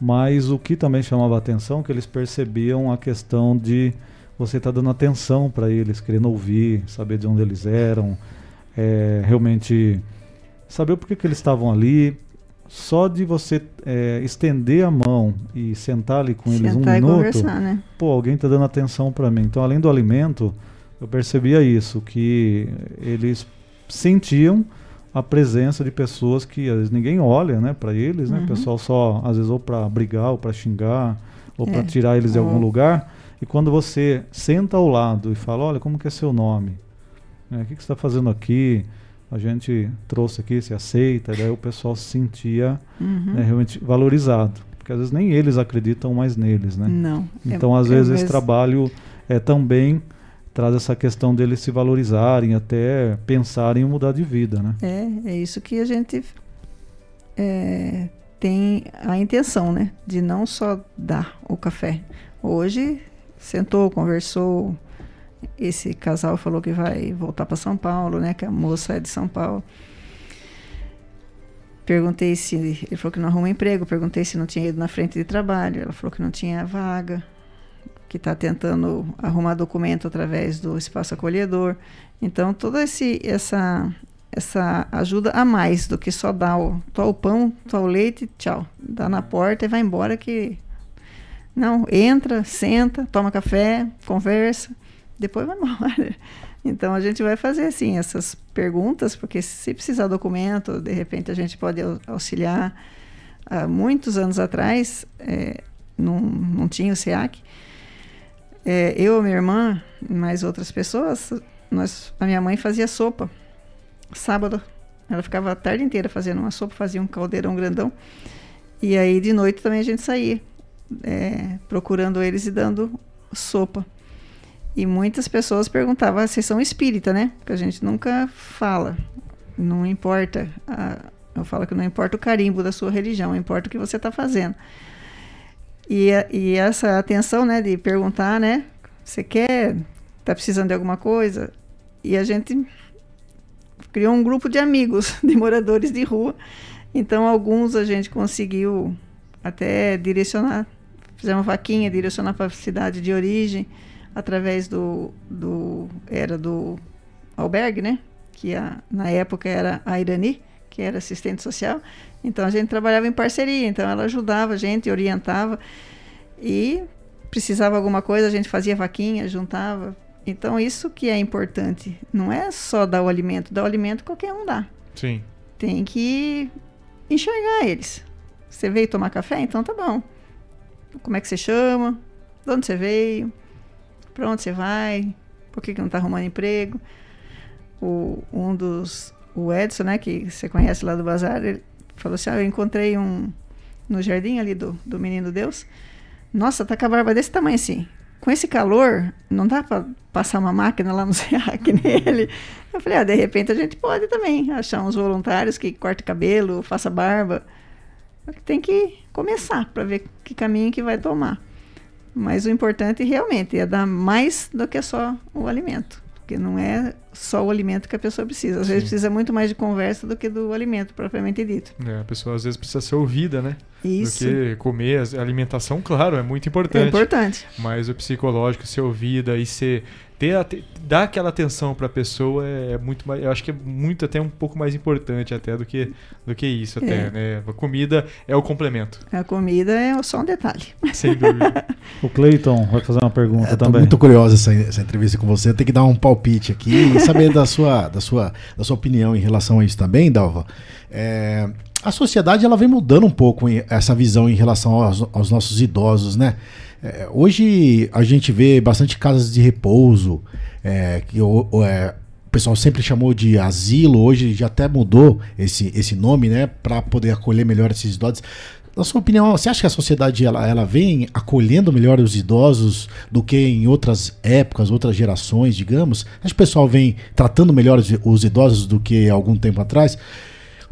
Mas o que também chamava atenção é que eles percebiam a questão de você estar dando atenção para eles, querendo ouvir, saber de onde eles eram, eh, realmente saber por que, que eles estavam ali. Só de você eh, estender a mão e sentar ali com eles um Sentar minuto, né? pô, alguém está dando atenção para mim. Então, além do alimento, eu percebia isso, que eles sentiam a presença de pessoas que às vezes ninguém olha, né, para eles, né? Uhum. O pessoal só às vezes ou para brigar, ou para xingar, ou É. para tirar eles de algum Ou- lugar. E quando você senta ao lado e fala, olha, como que é seu nome? Né, O que, que você está fazendo aqui? A gente trouxe aqui, se aceita. Daí o pessoal se sentia Uhum. né, realmente valorizado. Porque às vezes nem eles acreditam mais neles, né? Não. É- Então, às é vezes, esse trabalho é, também traz essa questão deles se valorizarem, até pensarem em mudar de vida, né? É, é isso que a gente é, tem a intenção, né? De não só dar o café. Hoje, sentou, conversou. Esse casal falou que vai voltar para São Paulo, né? Que a moça é de São Paulo. Perguntei se. Ele falou que não arruma emprego. Perguntei se não tinha ido na frente de trabalho. Ela falou que não tinha vaga. Que está tentando arrumar documento através do espaço acolhedor. Então, toda esse, essa, essa ajuda a mais do que só dar o, só o pão, só o leite, tchau. Dá na porta e vai embora que. Não, entra, senta, toma café, conversa, depois vai embora. Então a gente vai fazer assim essas perguntas, porque se precisar documento, de repente a gente pode au- auxiliar. Há muitos anos atrás, eh, não, não tinha o SEAC. Eh, eu, minha irmã, e mais outras pessoas, nós, a minha mãe fazia sopa. Sábado, ela ficava a tarde inteira fazendo uma sopa, fazia um caldeirão grandão. E aí de noite também a gente saía, eh, procurando eles e dando sopa. E muitas pessoas perguntavam, ah, vocês são espírita, né? Porque a gente nunca fala. Não importa. a- eu falo que não importa o carimbo da sua religião, importa o que você está fazendo. E, e essa atenção, né, de perguntar, né? Você quer? Tá precisando de alguma coisa? E a gente criou um grupo de amigos, de moradores de rua. Então, alguns a gente conseguiu até direcionar, fizemos vaquinha, direcionar para a cidade de origem, através do, do era do albergue, né? Que a, na época era a Irani, que era assistente social. Então a gente trabalhava em parceria, então ela ajudava a gente, orientava e precisava alguma coisa, a gente fazia vaquinha, juntava. Então isso que é importante, não é só dar o alimento, dar o alimento qualquer um dá. Sim. Tem que enxergar eles. Você veio tomar café? Então tá bom. Como é que você chama? De onde você veio? Para onde você vai? Por que, que não está arrumando emprego? O, um dos. O Edson, né, que você conhece lá do Bazar, ele falou assim: ah, eu encontrei um. No jardim ali do, do Menino Deus. Nossa, tá com a barba desse tamanho assim. Com esse calor, não dá para passar uma máquina lá no SEAC nele. Eu falei, ah, de repente a gente pode também achar uns voluntários que cortem cabelo, faça barba. Tem que começar para ver que caminho que vai tomar. Mas o importante realmente é dar mais do que só o alimento. Porque não é só o alimento que a pessoa precisa. Às Sim. vezes precisa muito mais de conversa do que do alimento propriamente dito. É, a pessoa às vezes precisa ser ouvida, né? Isso. Do que comer. A alimentação, claro, é muito importante. É importante. Mas o psicológico, ser ouvida e ser ter, a, ter dar aquela atenção para a pessoa é, é, muito mais, eu acho que é muito até um pouco mais importante até do que do que isso até, é. né? A comida é o complemento. A comida é só um detalhe. Sem dúvida. o Cleiton vai fazer uma pergunta é, também. Tô muito curiosa essa, essa entrevista com você. Tem que dar um palpite aqui e saber da sua da sua da sua opinião em relação a isso também, Dalva. É, a sociedade ela vem mudando um pouco essa visão em relação aos, aos nossos idosos, né? É, hoje a gente vê bastante casas de repouso, é, que o, é, o, pessoal sempre chamou de asilo, hoje já até mudou esse, esse nome, né, para poder acolher melhor esses idosos. Na sua opinião, você acha que a sociedade ela, ela vem acolhendo melhor os idosos do que em outras épocas, outras gerações, digamos? Acho que o pessoal vem tratando melhor os, os idosos do que algum tempo atrás?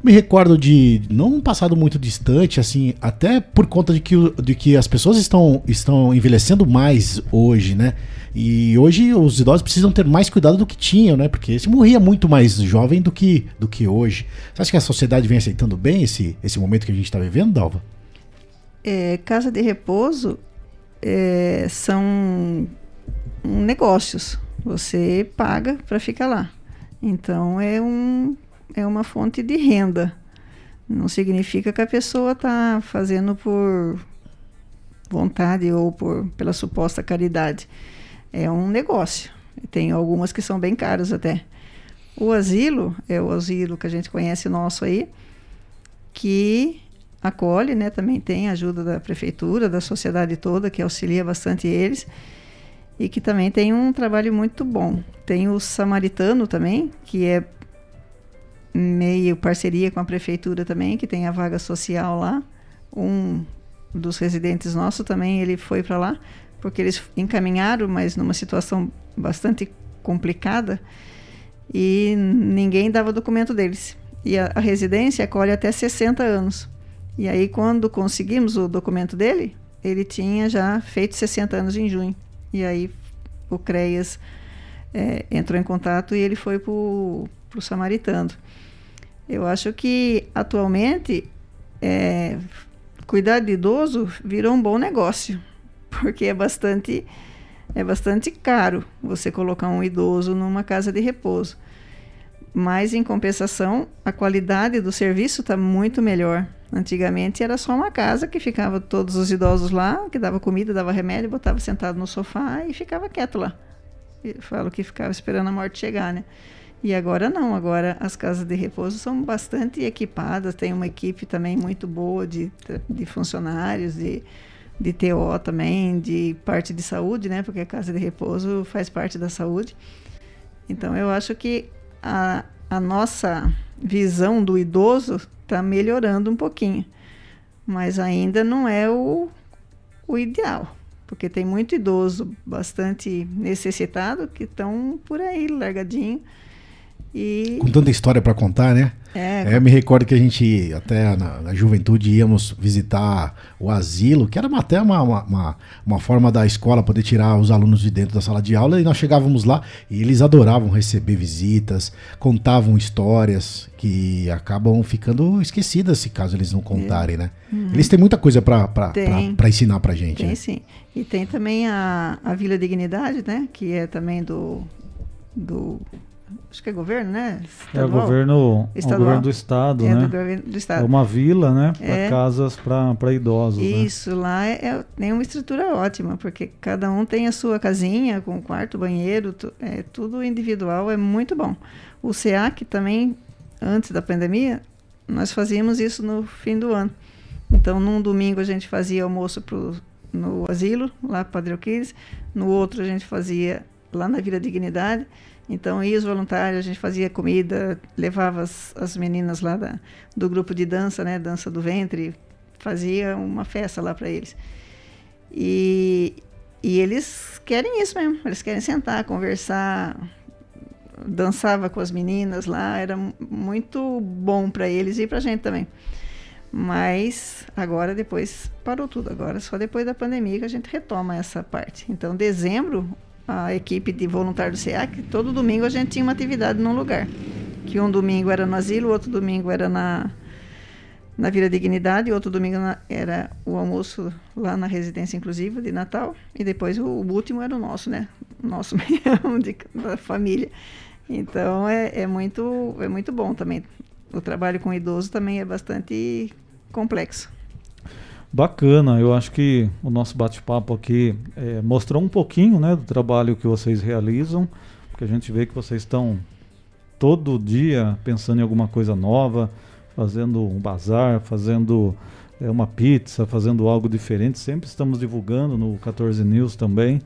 Me recordo de, não um passado muito distante, assim, até por conta de que, de que as pessoas estão, estão envelhecendo mais hoje, né? E hoje os idosos precisam ter mais cuidado do que tinham, né? Porque se morria muito mais jovem do que, do que hoje. Você acha que a sociedade vem aceitando bem esse, esse momento que a gente está vivendo, Dalva? É, casa de repouso é, são negócios. Você paga para ficar lá. Então é um é uma fonte de renda. Não significa que a pessoa está fazendo por vontade ou por, pela suposta caridade. É um negócio. Tem algumas que são bem caras até. O asilo é o asilo que a gente conhece nosso aí, que acolhe, né? Também tem ajuda da prefeitura, da sociedade toda, que auxilia bastante eles e que também tem um trabalho muito bom. Tem o samaritano também, que é meio parceria com a prefeitura também, que tem a vaga social lá. Um dos residentes nosso também, ele foi para lá, porque eles encaminharam, mas numa situação bastante complicada, e ninguém dava documento deles. E a, a residência acolhe até 60 anos. E aí, quando conseguimos o documento dele, ele tinha já feito 60 anos em junho. E aí o CREAS é, entrou em contato e ele foi para o Samaritano. Eu acho que atualmente é, cuidar de idoso virou um bom negócio, porque é bastante é bastante caro você colocar um idoso numa casa de repouso. Mas em compensação, a qualidade do serviço está muito melhor. Antigamente era só uma casa que ficava todos os idosos lá, que dava comida, dava remédio, botava sentado no sofá e ficava quieto lá. Eu falo que ficava esperando a morte chegar, né? E agora não, agora as casas de repouso são bastante equipadas, tem uma equipe também muito boa de, de funcionários, de, de TO também, de parte de saúde, né? Porque a casa de repouso faz parte da saúde. Então eu acho que a, a nossa visão do idoso está melhorando um pouquinho, mas ainda não é o, o ideal, porque tem muito idoso bastante necessitado que estão por aí largadinho e... Com tanta história para contar, né? É. é. Eu me recordo que a gente, até na, na, juventude, íamos visitar o asilo, que era até uma, uma, uma, forma da escola poder tirar os alunos de dentro da sala de aula, e nós chegávamos lá e eles adoravam receber visitas, contavam histórias que acabam ficando esquecidas se caso eles não contarem, é. né? Uhum. Eles têm muita coisa para ensinar para gente. Tem né? sim. E tem também a, a Vila Dignidade, né? Que é também do, do acho que é governo, né? Estadual. É o governo, o governo do estado, é, né? Do governo do estado. É uma vila, né? Para é. casas para idosos. Né? Isso, né? lá é, é, tem uma estrutura ótima, porque cada um tem a sua casinha com quarto, banheiro, tu, é tudo individual, é muito bom. O SEAC também antes da pandemia, nós fazíamos isso no fim do ano. Então, num domingo a gente fazia almoço pro, no asilo, lá Padre Alquiles, no outro a gente fazia lá na Vila Dignidade. Então, ia os voluntários, a gente fazia comida, levava as, as meninas lá da, do grupo de dança, né, dança do ventre, fazia uma festa lá para eles. E, e eles querem isso mesmo, eles querem sentar, conversar, dançava com as meninas lá, era muito bom para eles e para a gente também. Mas agora depois parou tudo, agora só depois da pandemia que a gente retoma essa parte. Então, dezembro, a equipe de voluntário do SEAC, todo domingo a gente tinha uma atividade num lugar. Que um domingo era no asilo, outro domingo era na, na Vila Dignidade, outro domingo na, era o almoço lá na residência inclusiva de Natal, e depois o, o último era o nosso, né? Nosso mesmo, de, da família. Então é, é, muito, é muito bom também. O trabalho com idoso também é bastante complexo. Bacana, eu acho que o nosso bate-papo aqui é, mostrou um pouquinho né, do trabalho que vocês realizam, porque a gente vê que vocês estão todo dia pensando em alguma coisa nova, fazendo um bazar, fazendo é, uma pizza, fazendo algo diferente. Sempre estamos divulgando no 14 News também,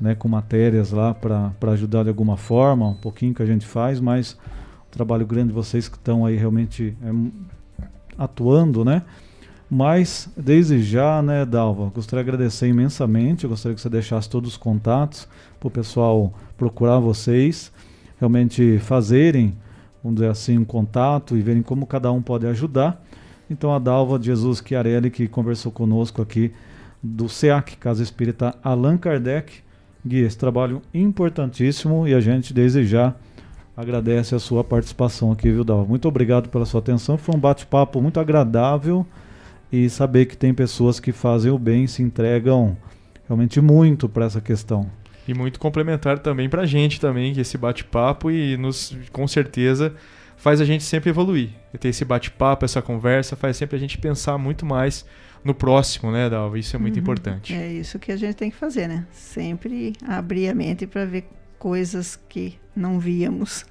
né, com matérias lá para ajudar de alguma forma, um pouquinho que a gente faz, mas o trabalho grande de vocês que estão aí realmente é, atuando, né? Mas, desde já, né, Dalva, gostaria de agradecer imensamente. Eu gostaria que você deixasse todos os contatos para o pessoal procurar vocês, realmente fazerem, vamos dizer assim, um contato e verem como cada um pode ajudar. Então, a Dalva de Jesus Chiarelli, que conversou conosco aqui do SEAC, Casa Espírita Allan Kardec. Gui, esse trabalho importantíssimo e a gente, desde já, agradece a sua participação aqui, viu, Dalva? Muito obrigado pela sua atenção. Foi um bate-papo muito agradável e saber que tem pessoas que fazem o bem, se entregam realmente muito para essa questão. E muito complementar também para a gente também, que esse bate-papo e nos, com certeza faz a gente sempre evoluir. E ter esse bate-papo, essa conversa, faz sempre a gente pensar muito mais no próximo, né, Dalva? Isso é muito uhum. importante. É isso que a gente tem que fazer, né? Sempre abrir a mente para ver coisas que não víamos.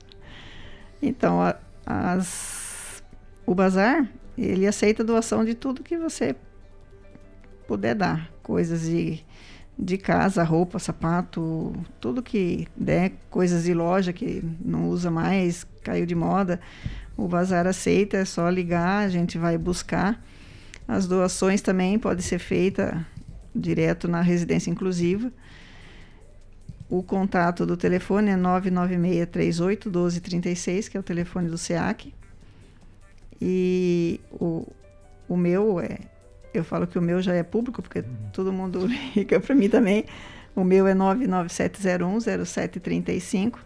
Então, a, as, o bazar ele aceita doação de tudo que você puder dar. Coisas de, de casa, roupa, sapato, tudo que der, coisas de loja que não usa mais, caiu de moda. O bazar aceita, é só ligar, a gente vai buscar. As doações também podem ser feitas direto na residência inclusiva. O contato do telefone é 996 38 1236, que é o telefone do SEAC. E o, o meu é. Eu falo que o meu já é público, porque uhum. todo mundo liga para mim também. O meu é 997010735.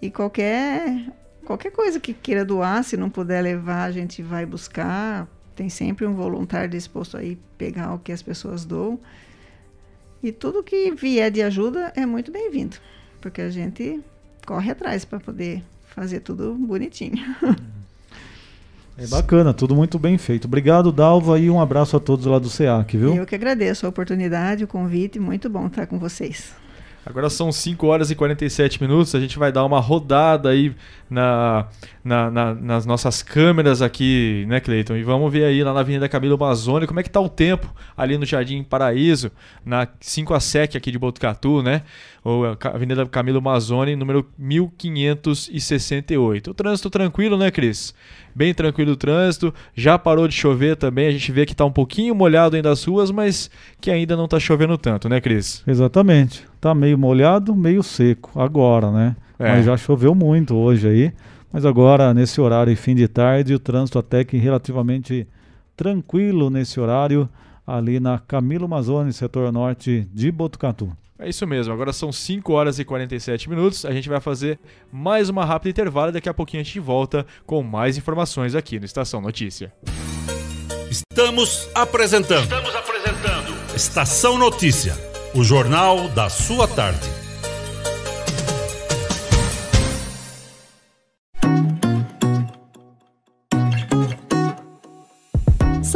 E qualquer, qualquer coisa que queira doar, se não puder levar, a gente vai buscar. Tem sempre um voluntário disposto aí pegar o que as pessoas doam. E tudo que vier de ajuda é muito bem-vindo, porque a gente corre atrás para poder fazer tudo bonitinho. É bacana, tudo muito bem feito. Obrigado, Dalva, e um abraço a todos lá do SEAC, viu? Eu que agradeço a oportunidade, o convite, muito bom estar com vocês. Agora são 5 horas e 47 minutos, a gente vai dar uma rodada aí na, na, na, nas nossas câmeras aqui, né, Cleiton? E vamos ver aí lá na Avenida Camilo Mazzoni como é que tá o tempo ali no Jardim Paraíso, na 5 a SEC aqui de Botucatu, né? Ou Avenida Camilo Mazzoni, número 1568. O trânsito tranquilo, né, Cris? bem tranquilo o trânsito. Já parou de chover também, a gente vê que está um pouquinho molhado ainda as ruas, mas que ainda não está chovendo tanto, né, Cris? Exatamente. Tá meio molhado, meio seco agora, né? É. Mas já choveu muito hoje aí. Mas agora, nesse horário fim de tarde, o trânsito até que relativamente tranquilo nesse horário, ali na Camilo Mazzoni, setor norte de Botucatu. É isso mesmo, agora são 5 horas e 47 minutos. A gente vai fazer mais uma rápida intervalo e daqui a pouquinho a gente volta com mais informações aqui no Estação Notícia. Estamos apresentando. Estamos apresentando. Estação Notícia, o jornal da sua tarde.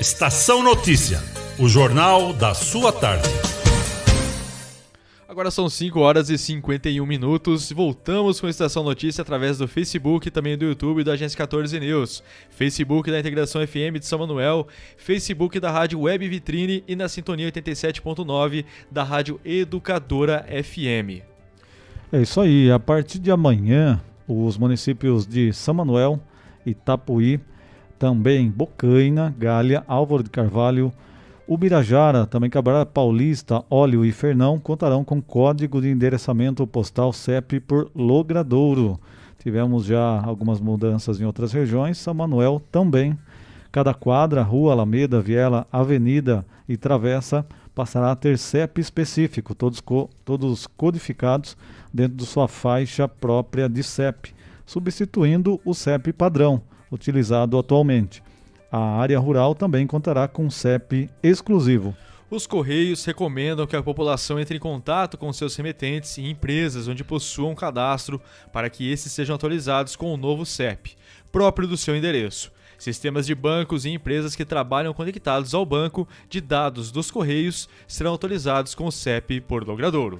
Estação Notícia, o jornal da sua tarde. Agora são 5 horas e 51 minutos. Voltamos com a Estação Notícia através do Facebook, também do YouTube da Agência 14 News, Facebook da Integração FM de São Manuel, Facebook da Rádio Web Vitrine e na Sintonia 87.9 da Rádio Educadora FM. É isso aí. A partir de amanhã, os municípios de São Manuel, Itapuí, também Bocaina, Galha, Álvaro de Carvalho, Ubirajara, também Cabral Paulista, Óleo e Fernão contarão com código de endereçamento postal CEP por logradouro. Tivemos já algumas mudanças em outras regiões, São Manuel também. Cada quadra, rua, alameda, viela, avenida e travessa passará a ter CEP específico, todos, co todos codificados dentro de sua faixa própria de CEP, substituindo o CEP padrão utilizado atualmente. A área rural também contará com CEP exclusivo. Os Correios recomendam que a população entre em contato com seus remetentes e empresas onde possuam cadastro para que esses sejam atualizados com o novo CEP, próprio do seu endereço. Sistemas de bancos e empresas que trabalham conectados ao banco de dados dos Correios serão atualizados com o CEP por logradouro.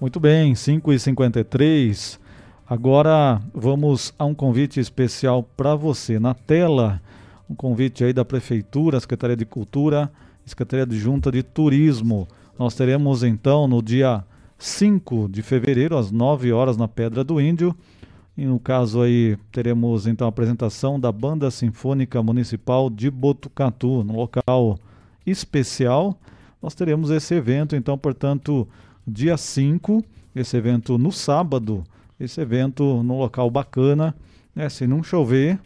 Muito bem, 5h53. Agora vamos a um convite especial para você. Na tela, um convite aí da Prefeitura, Secretaria de Cultura, Secretaria de Junta de Turismo. Nós teremos então no dia 5 de fevereiro, às 9 horas, na Pedra do Índio. E no caso aí, teremos então a apresentação da Banda Sinfônica Municipal de Botucatu, no local especial. Nós teremos esse evento, então, portanto, dia 5, esse evento no sábado, esse evento no local bacana. Né? Se não chover,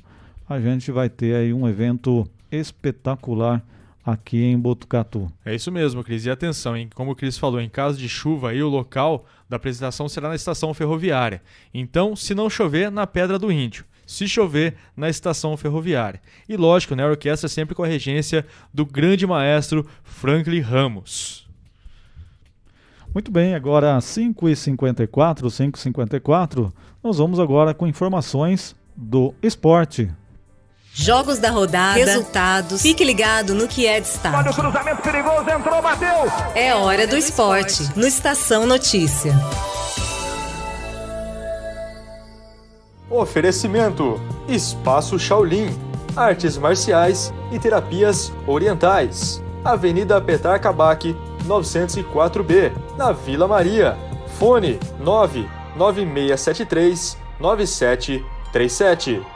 a gente vai ter aí um evento espetacular aqui em Botucatu. É isso mesmo, Cris. E atenção, hein? como o Cris falou, em caso de chuva, aí o local da apresentação será na estação ferroviária. Então, se não chover, na Pedra do Índio. Se chover, na estação ferroviária. E lógico, né, a orquestra sempre com a regência do grande maestro Franklin Ramos. Muito bem, agora 5h54, 5h54, nós vamos agora com informações do esporte. Jogos da rodada, resultados. Fique ligado no que é destaque. Olha o cruzamento perigoso, entrou, bateu. É hora do esporte, no Estação Notícia. Oferecimento: Espaço Shaolin, artes marciais e terapias orientais. Avenida Petar Kabak, 904B, na Vila Maria. Fone 99673 9737.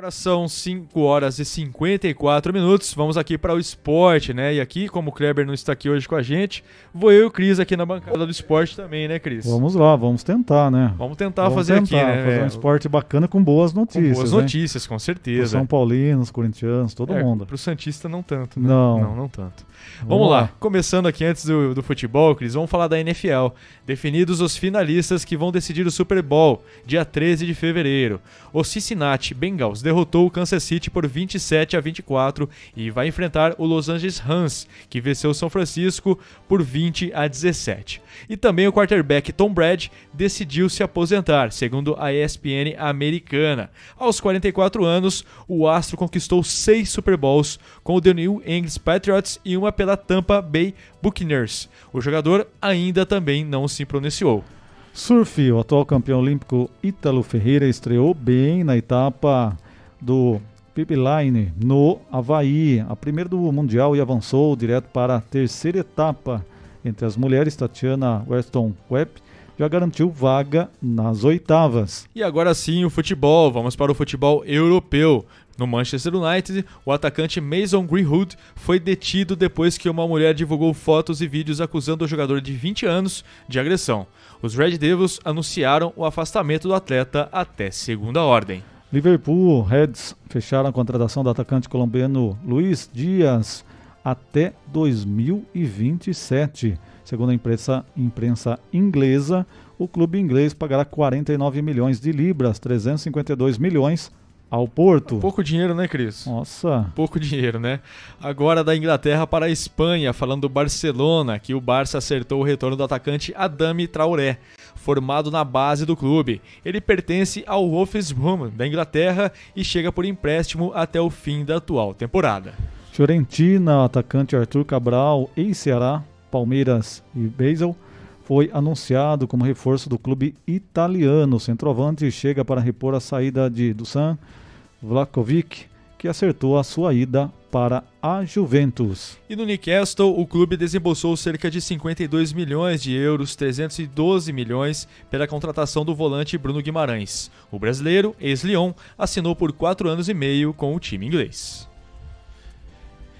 Agora são 5 horas e 54 minutos. Vamos aqui para o esporte, né? E aqui, como o Kleber não está aqui hoje com a gente, vou eu e o Cris aqui na bancada do esporte também, né, Cris? Vamos lá, vamos tentar, né? Vamos tentar vamos fazer tentar, aqui, né? Fazer um esporte bacana com boas notícias. Com boas notícias, com certeza. Pro São Paulinos, corintianos, todo é, mundo. Pro Santista não tanto, né? Não. Não, não tanto. Vamos, vamos lá. lá. Começando aqui antes do, do futebol, Cris, vamos falar da NFL. Definidos os finalistas que vão decidir o Super Bowl, dia 13 de fevereiro. O Cincinnati Bengals derrotou o Kansas City por 27 a 24 e vai enfrentar o Los Angeles Rams, que venceu o São Francisco por 20 a 17. E também o quarterback Tom Brady decidiu se aposentar, segundo a ESPN americana. Aos 44 anos, o astro conquistou seis Super Bowls com o The New England Patriots e uma pela Tampa Bay Buccaneers. O jogador ainda também não se pronunciou. Surf, o atual campeão olímpico Ítalo Ferreira estreou bem na etapa do Pipeline no Havaí, a primeira do Mundial e avançou direto para a terceira etapa. Entre as mulheres, Tatiana Weston Webb já garantiu vaga nas oitavas. E agora sim o futebol, vamos para o futebol europeu. No Manchester United, o atacante Mason Greenwood foi detido depois que uma mulher divulgou fotos e vídeos acusando o jogador de 20 anos de agressão. Os Red Devils anunciaram o afastamento do atleta até segunda ordem. Liverpool Reds fecharam a contratação do atacante colombiano Luiz Dias até 2027. Segundo a imprensa, imprensa inglesa, o clube inglês pagará 49 milhões de libras, 352 milhões ao Porto. Pouco dinheiro, né, Cris? Nossa. Pouco dinheiro, né? Agora da Inglaterra para a Espanha, falando do Barcelona, que o Barça acertou o retorno do atacante Adami Traoré formado na base do clube. Ele pertence ao Wolfsburg da Inglaterra e chega por empréstimo até o fim da atual temporada. Fiorentina, atacante Arthur Cabral, ex-Ceará, Palmeiras e Basel, foi anunciado como reforço do clube italiano. Centroavante chega para repor a saída de Dusan Vlakovic, que acertou a sua ida para a Juventus. E no Newcastle, o clube desembolsou cerca de 52 milhões de euros, 312 milhões, pela contratação do volante Bruno Guimarães. O brasileiro, ex-Lyon, assinou por 4 anos e meio com o time inglês.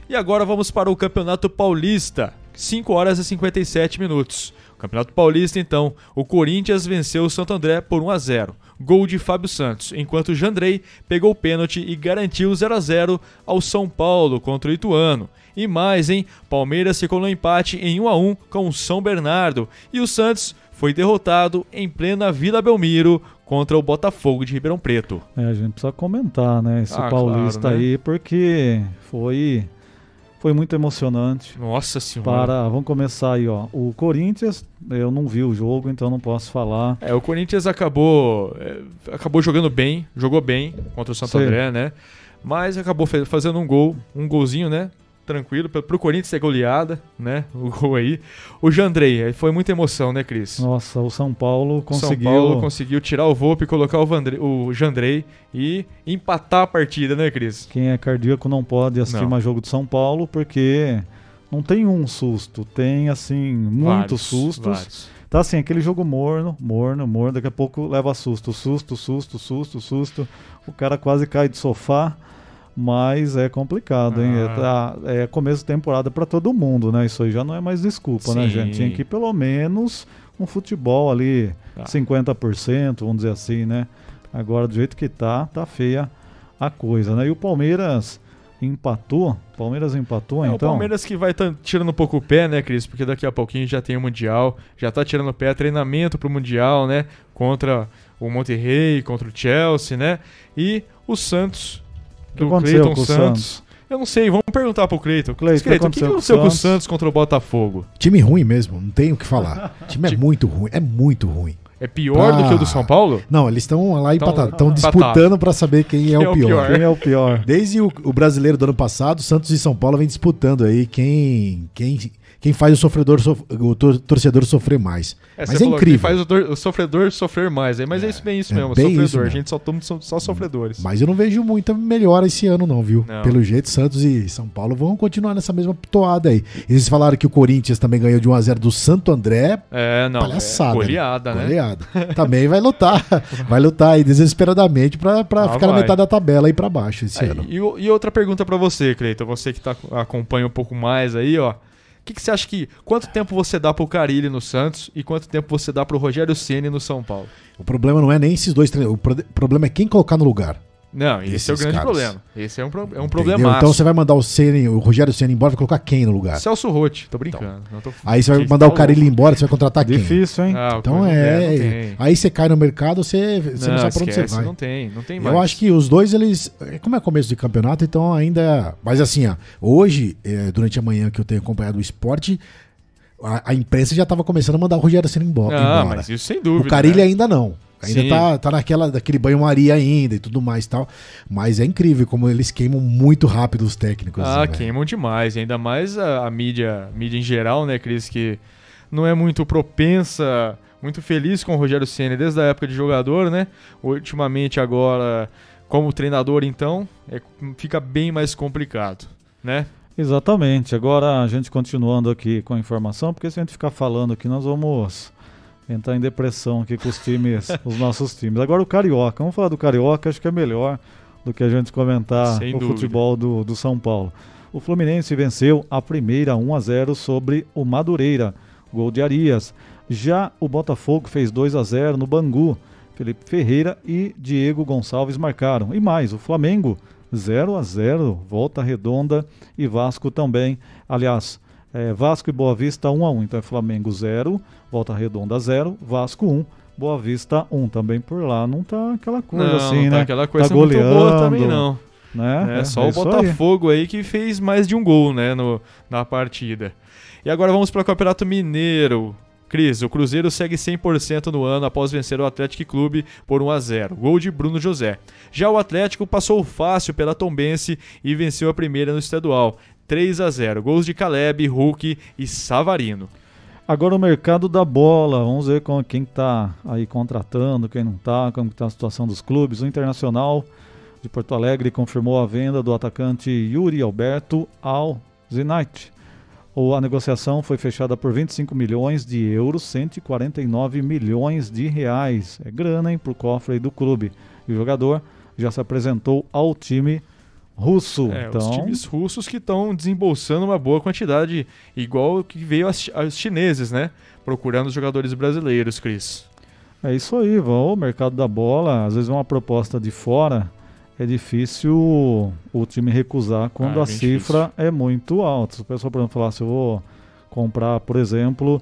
E agora vamos para o Campeonato Paulista. 5 horas e 57 minutos. Campeonato Paulista, então, o Corinthians venceu o Santo André por 1 a 0 gol de Fábio Santos, enquanto Jandrei pegou o pênalti e garantiu 0 a 0 ao São Paulo contra o Ituano. E mais, hein? Palmeiras ficou no empate em 1 a 1 com o São Bernardo e o Santos foi derrotado em plena Vila Belmiro contra o Botafogo de Ribeirão Preto. É, a gente precisa comentar, né, esse ah, paulista claro, né? aí, porque foi foi muito emocionante. Nossa senhora. Para, vamos começar aí, ó. O Corinthians, eu não vi o jogo, então não posso falar. É, o Corinthians acabou é, acabou jogando bem, jogou bem contra o Santo. André, né? Mas acabou fazendo um gol, um golzinho, né? Tranquilo. Pro Corinthians ser goleada, né? O gol aí. O Jandrei, foi muita emoção, né, Cris? Nossa, o São Paulo conseguiu. São Paulo conseguiu tirar o Volpe, colocar o, Vandrei, o Jandrei e empatar a partida, né, Cris? Quem é cardíaco não pode assistir não. mais jogo do São Paulo, porque não tem um susto, tem assim muitos Vários, sustos. vários. Tá assim, aquele jogo morno, morno, morno, daqui a pouco leva susto, susto, susto, susto, susto. O cara quase cai do sofá, mas é complicado, hein? É, Ah. tá- é começo de temporada para todo mundo, né? Isso aí já não é mais desculpa, né, Sim. gente? Tinha que pelo menos um futebol ali, Tá. 50%, vamos dizer assim, né? Agora, do jeito que tá, tá feia a coisa, né? E o Palmeiras empatou, Palmeiras empatou, É, então... O Palmeiras que vai tá tirando um pouco o pé, né, Cris? Porque daqui a pouquinho já tem o Mundial, já tá tirando o pé, treinamento pro Mundial, né? Contra o Monterrey, contra o Chelsea, né? E o Santos, do Cleiton Santos. Santos? Eu não sei, vamos perguntar pro Cleiton. Cleiton, Cleiton, o que que, que aconteceu com com o Santos contra o Botafogo? Time ruim mesmo, não tenho o que falar. O time é muito ruim, é muito ruim. É pior do que o do São Paulo? Não, eles estão lá empatados. Estão disputando para saber quem é, Quem o pior. Quem é o pior? Desde o, o brasileiro do ano passado, Santos e São Paulo vem disputando aí quem, quem, quem faz o sofredor, sof- o tor- torcedor sofrer mais. É, Mas é falou incrível. faz o, tor- o sofredor sofrer mais. aí, Mas é, isso bem isso é mesmo, bem sofredor. isso A mesmo. gente só toma só, só sofredores. Mas eu não vejo muita melhora esse ano, não, viu? Não. Pelo jeito, Santos e São Paulo vão continuar nessa mesma toada aí. Eles falaram que o Corinthians também ganhou de 1x0 do Santo André. É, não. Palhaçada. é goleada, né? Goleada. Também vai lutar. Vai lutar aí desesperadamente pra, pra Ah, ficar na vai. metade da tabela aí pra baixo esse Aí, ano. e, e outra pergunta pra você, Cleiton, você que tá, acompanha um pouco mais aí, ó. O que, que você acha que. Quanto tempo você dá pro Carilli no Santos e quanto tempo você dá pro Rogério Ceni no São Paulo? O problema não é nem esses dois treinadores. O pro- problema é quem colocar no lugar. Não, esse é o grande caras. problema. Esse é um, pro, é um problemaço. Então você vai mandar o Ceni, o Rogério Ceni embora, vai colocar quem no lugar? Celso Rotti, tô brincando. não tô- Aí você vai mandar o tá Carilli louco. embora, você vai contratar quem? Difícil, hein? Ah, o Então é. não tem. aí você cai no mercado, você, você não, Não, sabe pra onde você vai. não tem, não tem mais. Eu acho que os dois, eles. Como é começo de campeonato, então ainda. Mas assim, ó, hoje, durante a manhã que eu tenho acompanhado o esporte, a, a imprensa já estava começando a mandar o Rogério embo- embora. Ah, mas isso sem dúvida. O Carilli né? ainda não. Ainda Sim. tá, tá naquela, daquele banho-maria ainda e tudo mais e tal. Mas é incrível como eles queimam muito rápido os técnicos. Ah, né, queimam demais. Ainda mais a, a mídia, mídia em geral, né, Cris, que não é muito propensa, muito feliz com o Rogério Ceni desde a época de jogador, né? Ultimamente agora, como treinador, então, é- fica bem mais complicado, né? Exatamente. Agora a gente continuando aqui com a informação, porque se a gente ficar falando aqui, nós vamos entrar em depressão aqui com os times, os nossos times. Agora o Carioca, vamos falar do Carioca, acho que é melhor do que a gente comentar Sem o dúvida. futebol do, do São Paulo. O Fluminense venceu a primeira 1 a 0 sobre o Madureira, gol de Arias. Já o Botafogo fez 2 a 0 no Bangu. Felipe Ferreira e Diego Gonçalves marcaram. E mais, o Flamengo 0 a 0, Volta Redonda e Vasco também. Aliás, é, Vasco e Boa Vista 1 a 1. Então é Flamengo 0, Volta Redonda 0, Vasco 1, Boa Vista 1. Também por lá não tá aquela coisa não, assim, não tá né? aquela coisa tá muito goleando, boa também, não. Né? É, só o isso aí. Botafogo aí. que fez mais de um gol, né, no, na partida. E agora vamos para o Campeonato Mineiro. Cris, o Cruzeiro segue 100% no ano após vencer o Atlético Clube por 1 a 0. Gol de Bruno José. Já o Atlético passou fácil pela Tombense e venceu a primeira no estadual. 3 a 0. Gols de Caleb, Hulk e Savarino. Agora o mercado da bola, vamos ver com quem está aí contratando, quem não está, como está a situação dos clubes. O Internacional de Porto Alegre confirmou a venda do atacante Yuri Alberto ao Zenit. A negociação foi fechada por 25 milhões de euros, 149 milhões de reais. É grana, hein, pro cofre aí do clube. E o jogador já se apresentou ao time russo. É, então, os times russos que estão desembolsando uma boa quantidade, igual que veio as, as chineses, né? Procurando os jogadores brasileiros, Cris. É isso aí, Val. O mercado da bola, às vezes uma proposta de fora, é difícil o time recusar quando Ah, é a cifra é muito alta. Se o pessoal, por exemplo, falasse, eu vou comprar, por exemplo,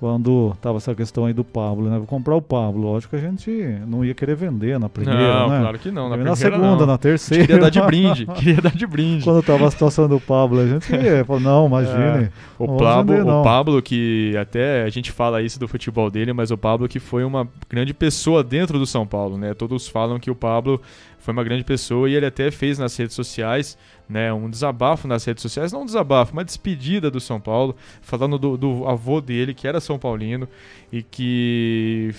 quando tava essa questão aí do Pablo, né? Vou comprar o Pablo. Lógico que a gente não ia querer vender na primeira, não, né? claro que não. Na, Na, primeira, segunda, não. na terceira. Queria dar de brinde. Queria dar de brinde. Quando tava a situação do Pablo, a gente ia falar, não, imagine. É, o, Pablo, vender, o Pablo, que até a gente fala isso do futebol dele, mas o Pablo que foi uma grande pessoa dentro do São Paulo, né? Todos falam que o Pablo foi uma grande pessoa e ele até fez nas redes sociais né, um desabafo nas redes sociais, não um desabafo, uma despedida do São Paulo, falando do, do avô dele, que era São Paulino, e que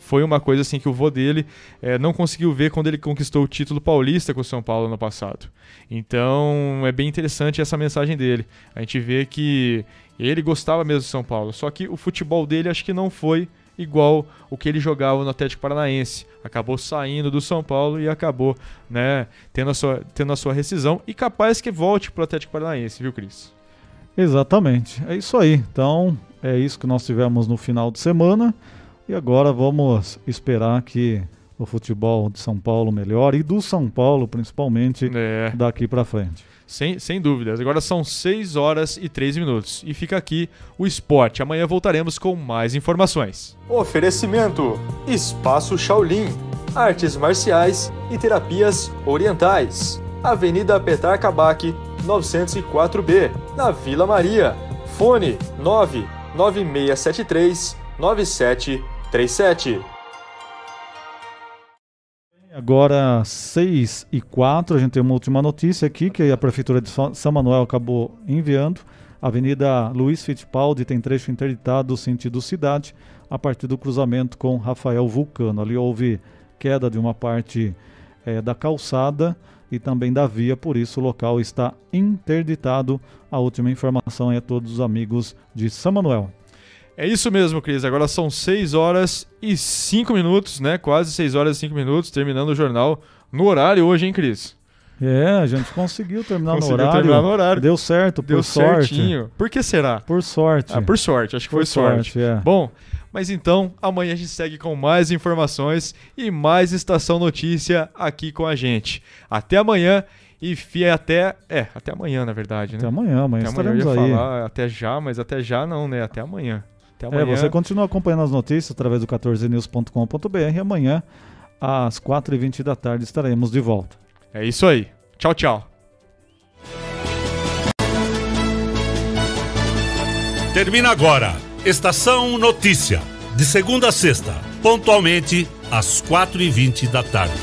foi uma coisa assim que o avô dele é, não conseguiu ver quando ele conquistou o título paulista com o São Paulo no passado. Então é bem interessante essa mensagem dele. A gente vê que ele gostava mesmo de São Paulo, só que o futebol dele acho que não foi igual o que ele jogava no Atlético Paranaense. Acabou saindo do São Paulo e acabou né, tendo, a sua, tendo a sua rescisão e capaz que volte para o Atlético Paranaense, viu, Cris? Exatamente. É isso aí. Então, é isso que nós tivemos no final de semana. E agora vamos esperar que o futebol de São Paulo melhore e do São Paulo, principalmente, é. daqui para frente. Sem, sem dúvidas. Agora são 6 horas e 3 minutos. E fica aqui o esporte. Amanhã voltaremos com mais informações. Oferecimento: Espaço Shaolin, Artes Marciais e Terapias Orientais. Avenida Petar Kabak, 904B, na Vila Maria. Fone 99673 9737. Agora, 6 e 4, a gente tem uma última notícia aqui que a Prefeitura de São Manuel acabou enviando. A Avenida Luiz Fittipaldi tem trecho interditado sentido cidade a partir do cruzamento com Rafael Vulcano. Ali houve queda de uma parte é, da calçada e também da via, por isso o local está interditado. A última informação é a todos os amigos de São Manuel. É isso mesmo, Cris. Agora são 6 horas e 5 minutos, né? Quase 6 horas e 5 minutos, terminando o jornal no horário hoje, hein, Cris? É, a gente conseguiu terminar conseguiu no horário. terminar no horário. Deu certo, Deu por sorte. certinho. Por que será? Por sorte. Ah, por sorte, acho que por foi sorte. sorte. É. Bom, mas então, amanhã a gente segue com mais informações e mais Estação Notícia aqui com a gente. Até amanhã e fia até. É, até amanhã, na verdade, né? Até amanhã, amanhã até amanhã eu ia aí. falar até já, mas até já não, né? Até amanhã. Até amanhã. É, você continua acompanhando as notícias através do 14news.com.br e amanhã, às 4h20 da tarde, estaremos de volta. É isso aí. Tchau, tchau. Termina agora. Estação Notícia. De segunda a sexta, pontualmente às 4h20 da tarde.